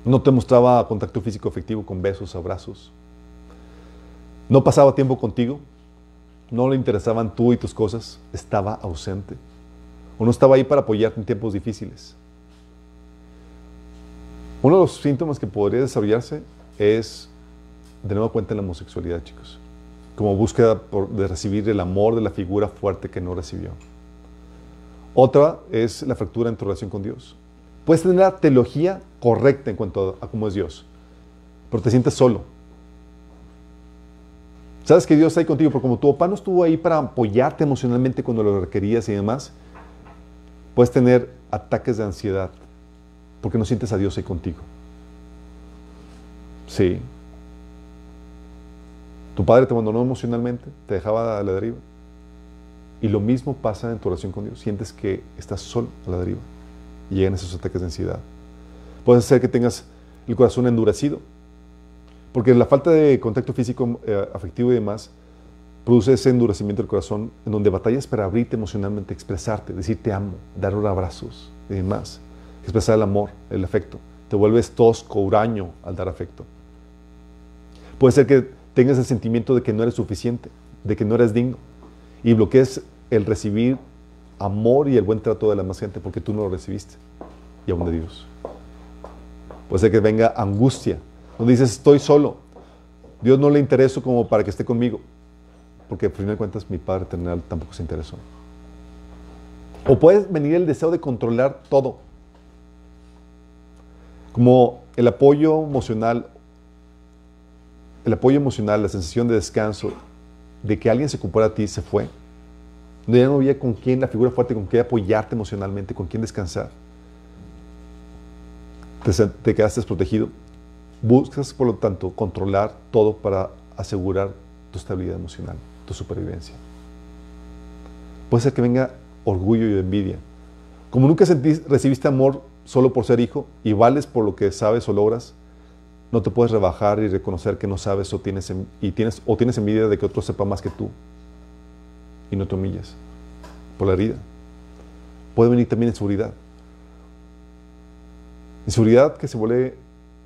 No te mostraba contacto físico efectivo con besos, abrazos. No pasaba tiempo contigo. No le interesaban tú y tus cosas. Estaba ausente. O no estaba ahí para apoyarte en tiempos difíciles. Uno de los síntomas que podría desarrollarse es de nueva cuenta la homosexualidad, chicos. Como búsqueda de recibir el amor de la figura fuerte que no recibió. Otra es la fractura en tu relación con Dios. Puedes tener la teología correcta en cuanto a, a cómo es Dios, pero te sientes solo. Sabes que Dios está ahí contigo, pero como tu papá no estuvo ahí para apoyarte emocionalmente cuando lo requerías y demás, puedes tener ataques de ansiedad porque no sientes a Dios ahí contigo. Sí. Tu padre te abandonó emocionalmente, te dejaba a la deriva. Y lo mismo pasa en tu relación con Dios. Sientes que estás solo a la deriva. Y llegan esos ataques de ansiedad. Puede ser que tengas el corazón endurecido. Porque la falta de contacto físico, eh, afectivo y demás, produce ese endurecimiento del corazón en donde batallas para abrirte emocionalmente, expresarte, decir te amo, dar abrazos y demás. Expresar el amor, el afecto. Te vuelves tosco, huraño al dar afecto. Puede ser que tengas el sentimiento de que no eres suficiente, de que no eres digno y bloquees el recibir amor y el buen trato de la más gente porque tú no lo recibiste y aún de Dios. Puede ser que venga angustia, donde dices estoy solo, Dios no le intereso como para que esté conmigo, porque al final de cuentas mi Padre Eternal tampoco se interesó. O puede venir el deseo de controlar todo, como el apoyo emocional, el apoyo emocional, la sensación de descanso, de que alguien se ocupara de ti, se fue. Ya no había con quién, la figura fuerte, con quién apoyarte emocionalmente, con quién descansar. Te, te quedaste desprotegido. Buscas, por lo tanto, controlar todo para asegurar tu estabilidad emocional, tu supervivencia. Puede ser que venga orgullo y envidia. Como nunca sentís, recibiste amor solo por ser hijo y vales por lo que sabes o logras, no te puedes rebajar y reconocer que no sabes o tienes, y tienes, o tienes envidia de que otro sepa más que tú y no te humillas por la herida. Puede venir también inseguridad. Inseguridad que se vuelve,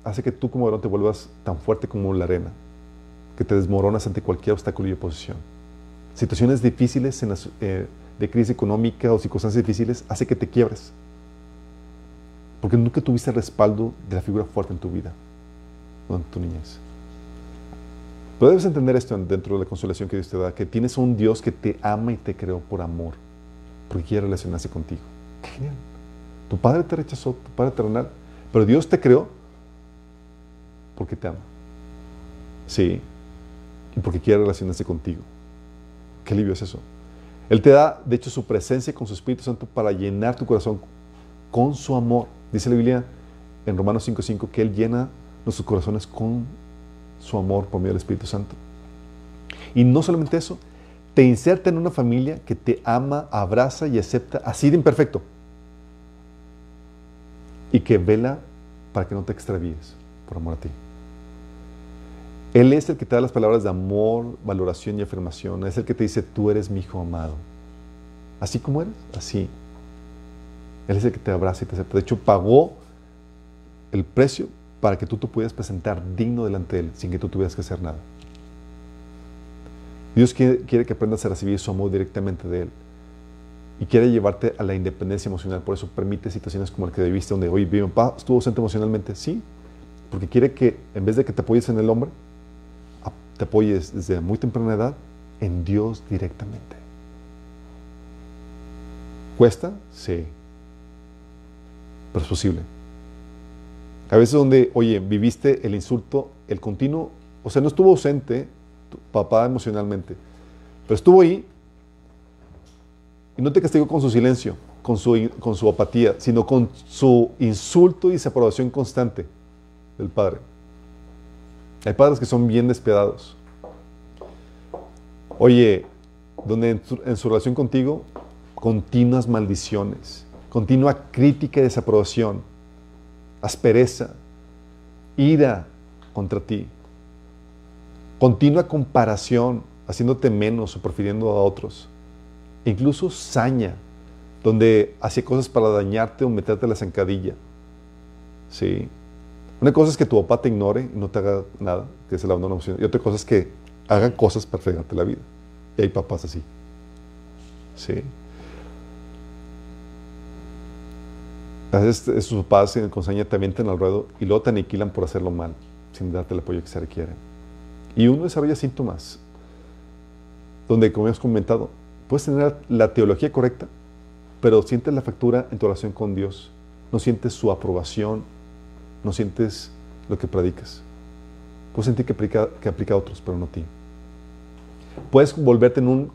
hace que tú como varón te vuelvas tan fuerte como la arena, que te desmoronas ante cualquier obstáculo y oposición. Situaciones difíciles eh, de crisis económica o circunstancias difíciles hace que te quiebres. Porque nunca tuviste el respaldo de la figura fuerte en tu vida, en tu niñez. Pero debes entender esto dentro de la consolación que Dios te da, que tienes un Dios que te ama y te creó por amor, porque quiere relacionarse contigo. Qué genial. Tu padre te rechazó, tu padre terrenal, pero Dios te creó porque te ama. Sí, y porque quiere relacionarse contigo. Qué alivio es eso. Él te da, de hecho, su presencia con su Espíritu Santo para llenar tu corazón con su amor. Dice la Biblia en Romanos 5.5 que Él llena nuestros corazones con su amor por medio del Espíritu Santo. Y no solamente eso, te inserta en una familia que te ama, abraza y acepta así de imperfecto. Y que vela para que no te extravíes por amor a ti. Él es el que te da las palabras de amor, valoración y afirmación. Es el que te dice, tú eres mi hijo amado. Así como eres, así. Él es el que te abraza y te acepta. De hecho, pagó el precio para que tú te pudieras presentar digno delante de Él sin que tú tuvieras que hacer nada. Dios quiere, que aprendas a recibir su amor directamente de Él y quiere llevarte a la independencia emocional. Por eso permite situaciones como el que viviste, donde, oye, mi papá estuvo ausente emocionalmente. Sí, porque quiere que en vez de que te apoyes en el hombre, te apoyes desde muy temprana edad en Dios directamente. ¿Cuesta? Sí. Pero es posible. A veces donde, oye, viviste el insulto, el continuo, o sea, no estuvo ausente tu papá emocionalmente, pero estuvo ahí y no te castigó con su silencio, con su, con su apatía, sino con su insulto y desaprobación constante del padre. Hay padres que son bien despiadados. Oye, donde en su, relación contigo continuas maldiciones, continua crítica y desaprobación, aspereza, ira contra ti, continua comparación, haciéndote menos o prefiriendo a otros, incluso saña, donde hacía cosas para dañarte o meterte la zancadilla. Sí. Una cosa es que tu papá te ignore y no te haga nada, que es el abandono emocional. Y otra cosa es que haga cosas para fregarte la vida. Y hay papás así. Sí. A veces esos papás con saña te avientan al ruedo y luego te aniquilan por hacerlo mal, sin darte el apoyo que se requiere. Y uno desarrolla síntomas donde, como hemos comentado, puedes tener la teología correcta, pero sientes la factura en tu relación con Dios. No sientes su aprobación, no sientes lo que predicas. Puedes sentir que aplica, que aplica a otros, pero no a ti. Puedes volverte en un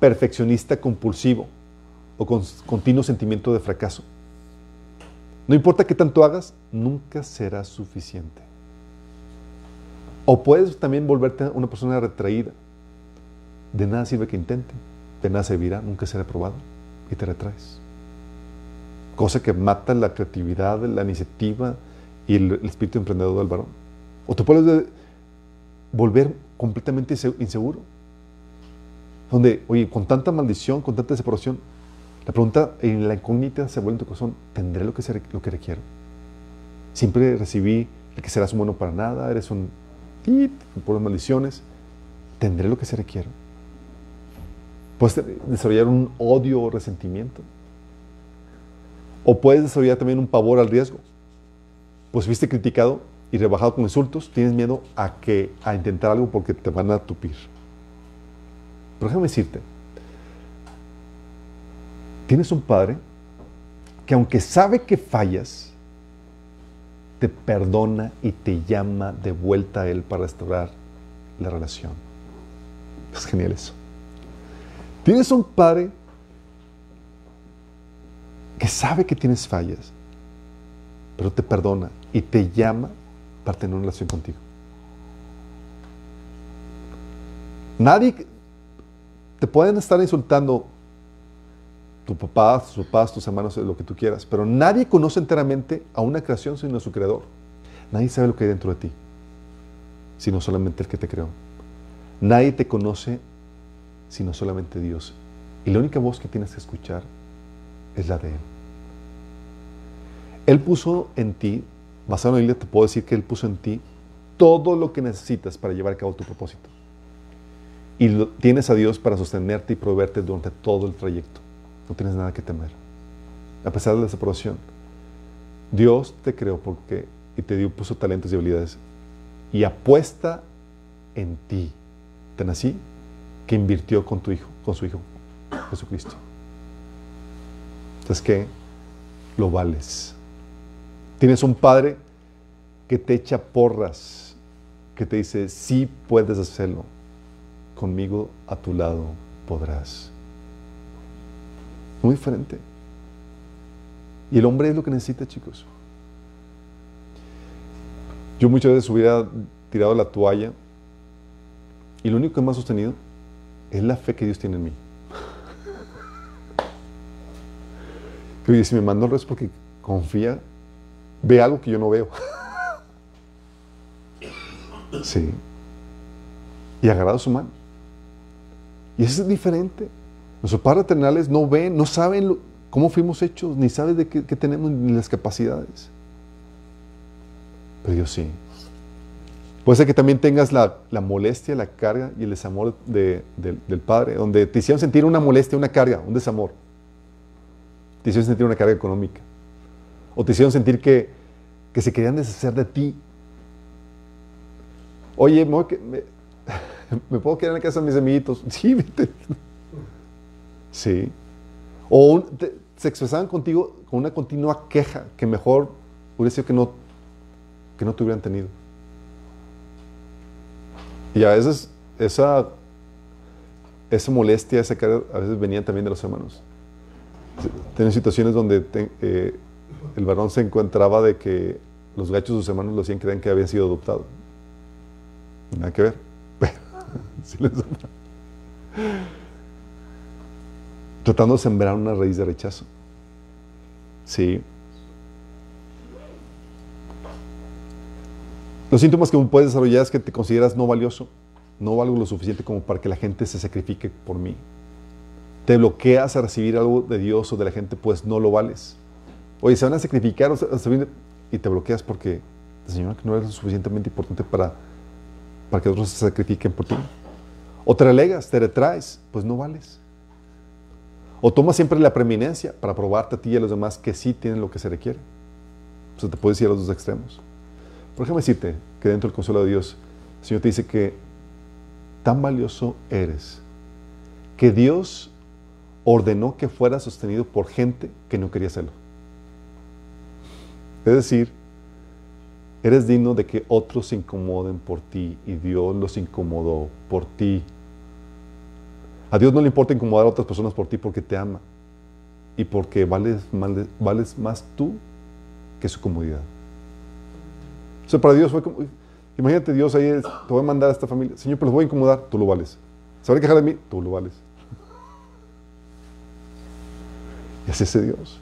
perfeccionista compulsivo o con continuo sentimiento de fracaso. No importa qué tanto hagas, nunca será suficiente. O puedes también volverte una persona retraída. De nada sirve que intente, de nada servirá, nunca será probado y te retraes. Cosa que mata la creatividad, la iniciativa y el, el espíritu emprendedor del varón. O te puedes volver completamente inseguro. Donde, oye, con tanta maldición, con tanta desaparición, la pregunta en la incógnita se vuelve en tu corazón, ¿tendré lo que, se, lo que requiero? Siempre recibí el que serás un bueno para nada, eres un tit, por las maldiciones. ¿Tendré lo que se requiere? Puedes desarrollar un odio o resentimiento. O puedes desarrollar también un pavor al riesgo. Pues fuiste criticado y rebajado con insultos, tienes miedo a, que, a intentar algo porque te van a tupir. Pero déjame decirte, tienes un padre que aunque sabe que fallas, te perdona y te llama de vuelta a Él para restaurar la relación. Es genial eso. Tienes un padre que sabe que tienes fallas, pero te perdona y te llama para tener una relación contigo. Nadie te pueden estar insultando tu papá, tus papás, tus hermanos, lo que tú quieras, pero nadie conoce enteramente a una creación sino a su creador. Nadie sabe lo que hay dentro de ti, sino solamente el que te creó. Nadie te conoce sino solamente Dios. Y la única voz que tienes que escuchar es la de Él. Él puso en ti, basado en la Biblia, te puedo decir que Él puso en ti todo lo que necesitas para llevar a cabo tu propósito. Y tienes a Dios para sostenerte y proveerte durante todo el trayecto. No tienes nada que temer. A pesar de la desaprobación. Dios te creó porque y te dio, puso talentos y habilidades. Y apuesta en ti. Tan así que invirtió con tu hijo, con su hijo, Jesucristo. Entonces que lo vales. Tienes un padre que te echa porras, que te dice, sí puedes hacerlo. Conmigo a tu lado podrás. Muy diferente. Y el hombre es lo que necesita, chicos. Yo muchas veces hubiera tirado la toalla y lo único que me ha sostenido es la fe que Dios tiene en mí. Oye, si me mandó el resto porque confía, ve algo que yo no veo. sí. Y agarrado su mano. Y eso es diferente. Nuestros padres terrenales no ven, no saben cómo fuimos hechos, ni saben de qué, tenemos, ni las capacidades. Pero Dios sí. Puede ser que también tengas la, molestia, la carga y el desamor de, de, del Padre, donde te hicieron sentir una molestia, una carga, un desamor. Te hicieron sentir una carga económica. O te hicieron sentir que, que se querían deshacer de ti. Oye, me, puedo quedar en la casa de mis amiguitos. Sí, vete. Sí. O se expresaban contigo con una continua queja que mejor hubiera sido que no, que no te hubieran tenido. Y a veces esa, esa molestia, esa carga, a veces venía también de los hermanos. Tienen situaciones donde eh, el varón se encontraba de que los gachos de sus hermanos lo hacían creer que habían sido adoptados. Nada que ver. sí les tratando de sembrar una raíz de rechazo. Sí. Los síntomas que puedes desarrollar es que te consideras no valioso, no valgo lo suficiente como para que la gente se sacrifique por mí. Te bloqueas a recibir algo de Dios o de la gente, pues no lo vales. Oye, se van a sacrificar y te bloqueas porque señora que no eres lo suficientemente importante para, para que otros se sacrifiquen por ti. O te relegas, te retraes, pues no vales. O tomas siempre la preeminencia para probarte a ti y a los demás que sí tienen lo que se requiere. O sea, te puedes ir a los dos extremos. Por ejemplo, decirte que dentro del consuelo de Dios, el Señor te dice que tan valioso eres que Dios ordenó que fuera sostenido por gente que no quería hacerlo. Es decir, eres digno de que otros se incomoden por ti y Dios los incomodó por ti. A Dios no le importa incomodar a otras personas por ti porque te ama y porque vales, más tú que su comodidad. O sea, para Dios fue como, imagínate Dios ahí, te voy a mandar a esta familia, Señor, pero los voy a incomodar, tú lo vales. ¿Se van a de mí? Tú lo vales. Y es ese Dios.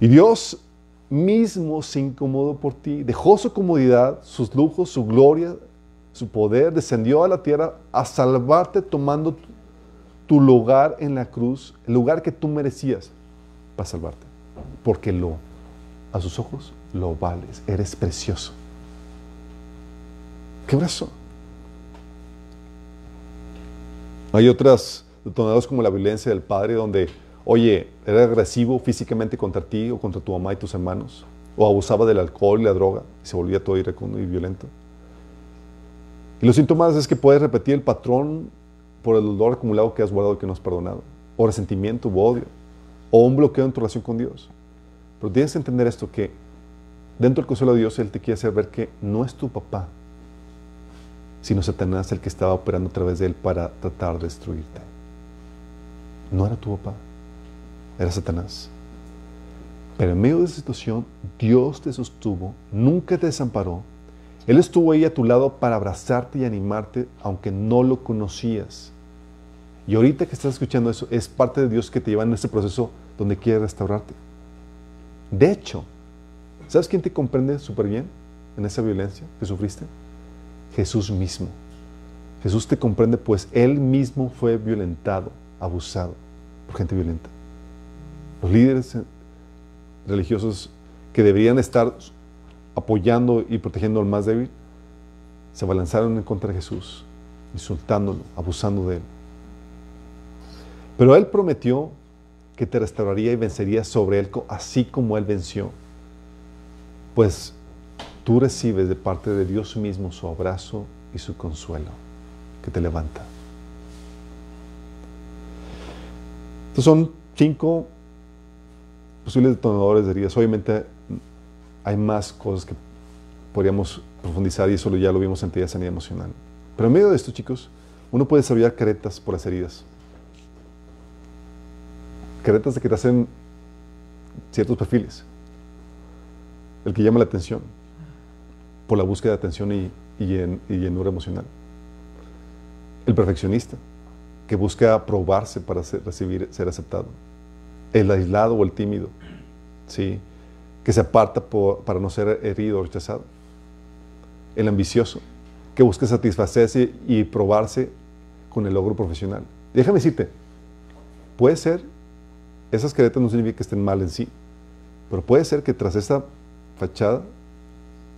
Y Dios mismo se incomodó por ti, dejó su comodidad, sus lujos, su gloria, su poder, descendió a la tierra a salvarte tomando tu lugar en la cruz, el lugar que tú merecías para salvarte. Porque lo, a sus ojos, lo vales, eres precioso. ¿Qué brazo? Hay otras detonadoras como la violencia del padre, donde, oye, era agresivo físicamente contra ti o contra tu mamá y tus hermanos, o abusaba del alcohol y la droga y se volvía todo irrecundo y violento. Y los síntomas es que puedes repetir el patrón por el dolor acumulado que has guardado y que no has perdonado, o resentimiento o odio, o un bloqueo en tu relación con Dios. Pero tienes que entender esto, que dentro del consuelo de Dios Él te quiere hacer ver que no es tu papá, sino Satanás el que estaba operando a través de Él para tratar de destruirte. No era tu papá, era Satanás. Pero en medio de esa situación, Dios te sostuvo, nunca te desamparó. Él estuvo ahí a tu lado para abrazarte y animarte, aunque no lo conocías. Y ahorita que estás escuchando eso, es parte de Dios que te lleva en ese proceso donde quiere restaurarte. De hecho, ¿sabes quién te comprende súper bien en esa violencia que sufriste? Jesús mismo. Jesús te comprende pues Él mismo fue violentado, abusado por gente violenta. Los líderes religiosos que deberían estar apoyando y protegiendo al más débil, se abalanzaron en contra de Jesús, insultándolo, abusando de él. Pero Él prometió que te restauraría y vencería sobre Él, así como Él venció. Pues tú recibes de parte de Dios mismo su abrazo y su consuelo, que te levanta. Estos son cinco posibles detonadores de heridas. Obviamente hay más cosas que podríamos profundizar y eso ya lo vimos en teoría sanidad emocional. Pero en medio de esto, chicos, uno puede desarrollar caretas por las heridas. Caretas de que te hacen ciertos perfiles. El que llama la atención por la búsqueda de atención y, y, llenura emocional. El perfeccionista, que busca aprobarse para recibir, ser aceptado. El aislado o el tímido, ¿sí? que se aparta para no ser herido o rechazado. El ambicioso, que busca satisfacerse y probarse con el logro profesional. Déjame decirte, puede ser, esas caretas no significa que estén mal en sí, pero puede ser que tras esa fachada,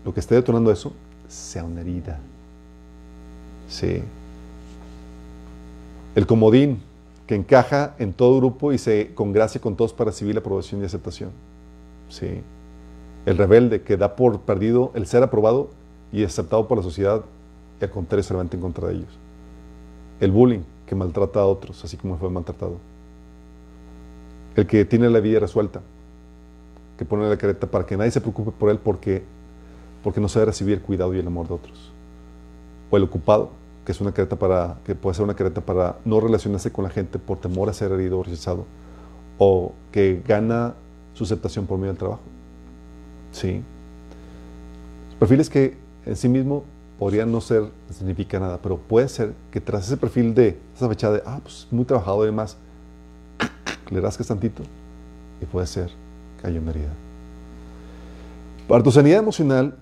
lo que esté detonando eso sea una herida. Sí. El comodín, que encaja en todo grupo y se congracia con todos para recibir la aprobación y aceptación. Sí. El rebelde que da por perdido el ser aprobado y aceptado por la sociedad y al contrario se levanta en contra de ellos. El bullying que maltrata a otros, así como fue maltratado. El que tiene la vida resuelta, que pone la careta para que nadie se preocupe por él porque, porque no sabe recibir el cuidado y el amor de otros. O el ocupado, que es una careta para, que puede ser una careta para no relacionarse con la gente por temor a ser herido o rechazado. O que gana su aceptación por medio del trabajo. Sí. Perfiles que en sí mismo podrían no ser, no significa nada, pero puede ser que tras ese perfil de esa fecha de, ah, pues muy trabajado y demás, le rascas tantito y puede ser que haya una herida. Para tu sanidad emocional,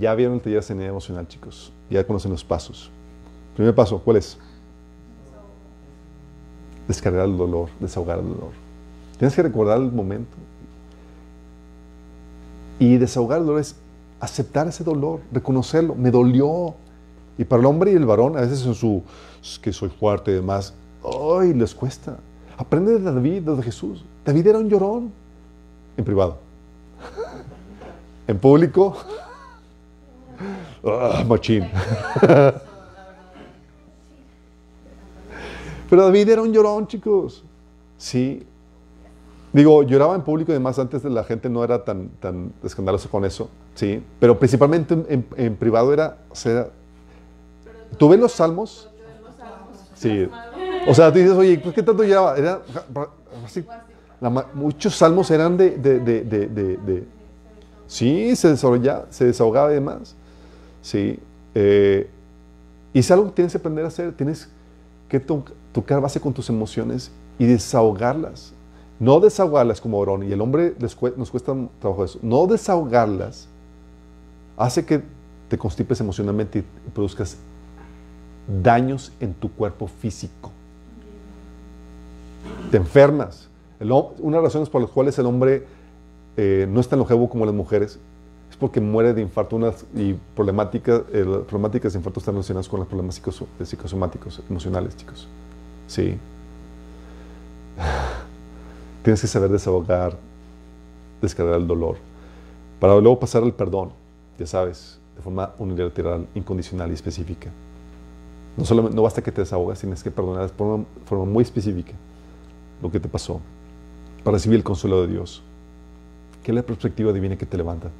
ya vieron el taller de sanidad emocional, chicos. Ya conocen los pasos. Primer paso, ¿cuál es? Descargar el dolor, desahogar el dolor. Tienes que recordar el momento. Y desahogar el dolor es aceptar ese dolor, reconocerlo. Me dolió. Y para el hombre y el varón, a veces en su que soy fuerte y demás, ¡ay! les cuesta. Aprende de David, de Jesús. David era un llorón en privado. en público, ¡ah! machín. Pero David era un llorón, chicos. Sí. Digo, lloraba en público y demás, antes la gente no era tan, tan escandalosa con eso, sí. Pero principalmente en, en privado era, o sea, ¿tú ves los salmos? Sí. O sea, tú dices, oye, ¿por qué tanto lloraba? Era, así, muchos salmos eran de, de, de, de sí, se desahogaba, se desahogaba y demás. Sí. Eh, y es algo que tienes que aprender a hacer. Tienes que tocar base con tus emociones y desahogarlas. No desahogarlas como varón, y el hombre nos cuesta trabajo eso. No desahogarlas hace que te constipes emocionalmente y produzcas daños en tu cuerpo físico. Te enfermas. una de las razones por las cuales el hombre eh, no es tan longevo como las mujeres es porque muere de infarto y problemáticas, eh, problemáticas de infarto están relacionadas con los problemas psicosomáticos, emocionales, chicos. Sí. Tienes que saber desahogar, descargar el dolor, para luego pasar al perdón, ya sabes, de forma unilateral, incondicional y específica. No, solo, no basta que te desahogas, tienes que perdonar de forma, forma muy específica lo que te pasó, para recibir el consuelo de Dios. Que es la perspectiva divina que te levanta,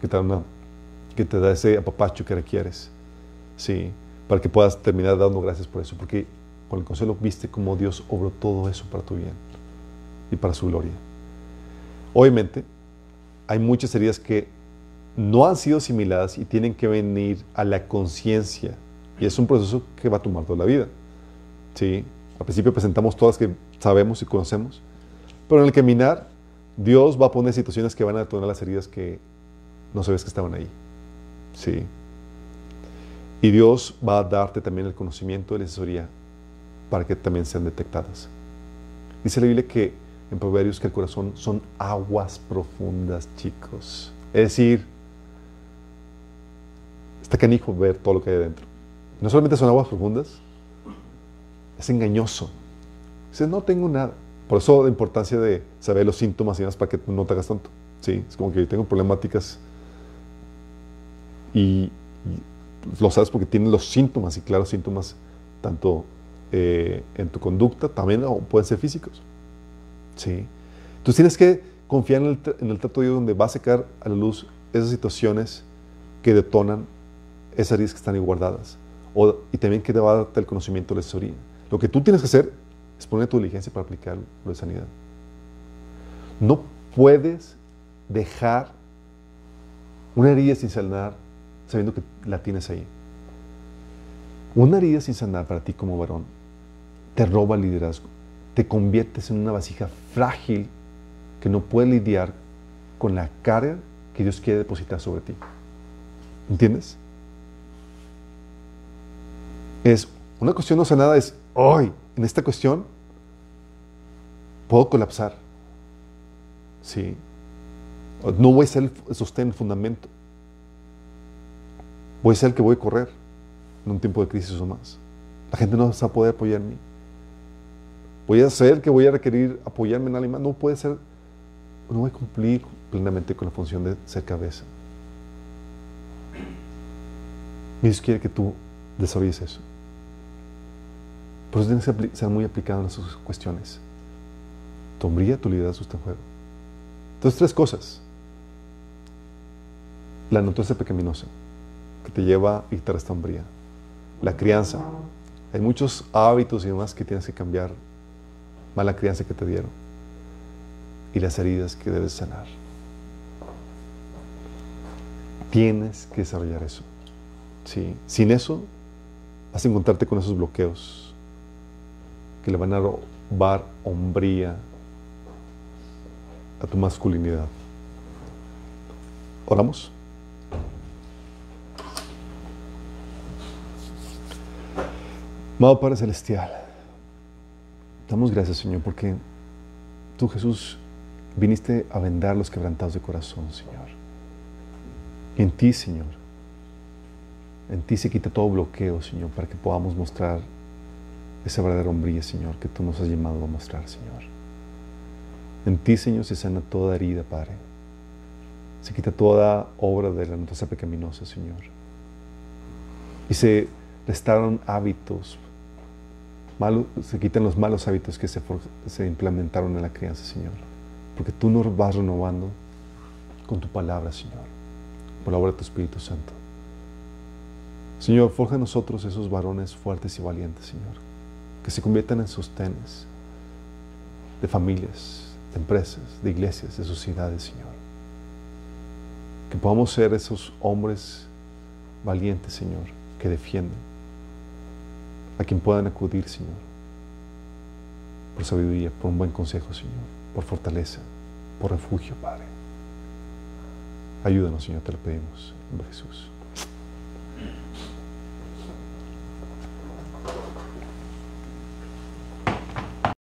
que te da, que te da ese apapacho que requieres. Sí, para que puedas terminar dando gracias por eso, porque con el consuelo viste cómo Dios obró todo eso para tu bien y para su gloria. Obviamente, hay muchas heridas que no han sido asimiladas y tienen que venir a la conciencia. Y es un proceso que va a tomar toda la vida. ¿Sí? Al principio presentamos todas que sabemos y conocemos, pero en el caminar, Dios va a poner situaciones que van a detonar las heridas que no sabes que estaban ahí. ¿Sí? Y Dios va a darte también el conocimiento y la asesoría para que también sean detectadas. Dice la Biblia que en Proverbios que el corazón son aguas profundas, chicos. Es decir, está canijo ver todo lo que hay adentro. No solamente son aguas profundas, es engañoso. Dice, no tengo nada. Por eso la importancia de saber los síntomas y demás para que no te hagas tonto. Sí, es como que tengo problemáticas y, lo sabes porque tienes los síntomas y claros síntomas tanto eh, en tu conducta, también pueden ser físicos. ¿Sí? Entonces tienes que confiar en el, en trato de Dios donde va a sacar a la luz esas situaciones que detonan esas heridas que están ahí guardadas. O, y también que te va a darte el conocimiento de la asesoría. Lo que tú tienes que hacer es poner tu diligencia para aplicar lo de sanidad. No puedes dejar una herida sin sanar sabiendo que la tienes ahí. Una herida sin sanar para ti como varón te roba el liderazgo, te conviertes en una vasija frágil que no puede lidiar con la carga que Dios quiere depositar sobre ti. ¿Entiendes? Es una cuestión no sanada, es hoy, en esta cuestión, puedo colapsar. Sí. No voy a ser el sostén, el fundamento. Voy a ser el que voy a correr en un tiempo de crisis o más. La gente no va a poder apoyar en mí. Voy a el que voy a requerir apoyarme en alguien más. No puede ser, no voy a cumplir plenamente con la función de ser cabeza. Dios quiere que tú desarrolles eso. Por eso tienes que ser muy aplicado en esas cuestiones. Tu hombría, tu liderazgo está en juego. Entonces, tres cosas. La naturaleza pecaminosa que te lleva y te resta hombría. La crianza. Hay muchos hábitos y demás que tienes que cambiar. Mala crianza que te dieron. Y las heridas que debes sanar. Tienes que desarrollar eso. ¿Sí? Sin eso, vas a encontrarte con esos bloqueos que le van a robar hombría a tu masculinidad. Oramos. Amado Padre Celestial, damos gracias, Señor, porque tú, Jesús, viniste a vendar los quebrantados de corazón, Señor. Y en ti, Señor, en ti se quita todo bloqueo, Señor, para que podamos mostrar esa verdadera hombría, Señor, que tú nos has llamado a mostrar, Señor. En ti, Señor, se sana toda herida, Padre. Se quita toda obra de la naturaleza pecaminosa, Señor. Y se restauran hábitos, se quitan los malos hábitos que se, se implementaron en la crianza, Señor. Porque tú nos vas renovando con tu palabra, Señor, por la obra de tu Espíritu Santo. Señor, forja en nosotros esos varones fuertes y valientes, Señor, que se conviertan en sostenes de familias, de empresas, de iglesias, de sociedades, Señor. Que podamos ser esos hombres valientes, Señor, que defienden, a quien puedan acudir, Señor, por sabiduría, por un buen consejo, Señor, por fortaleza, por refugio, Padre. Ayúdanos, Señor, te lo pedimos, en Jesús.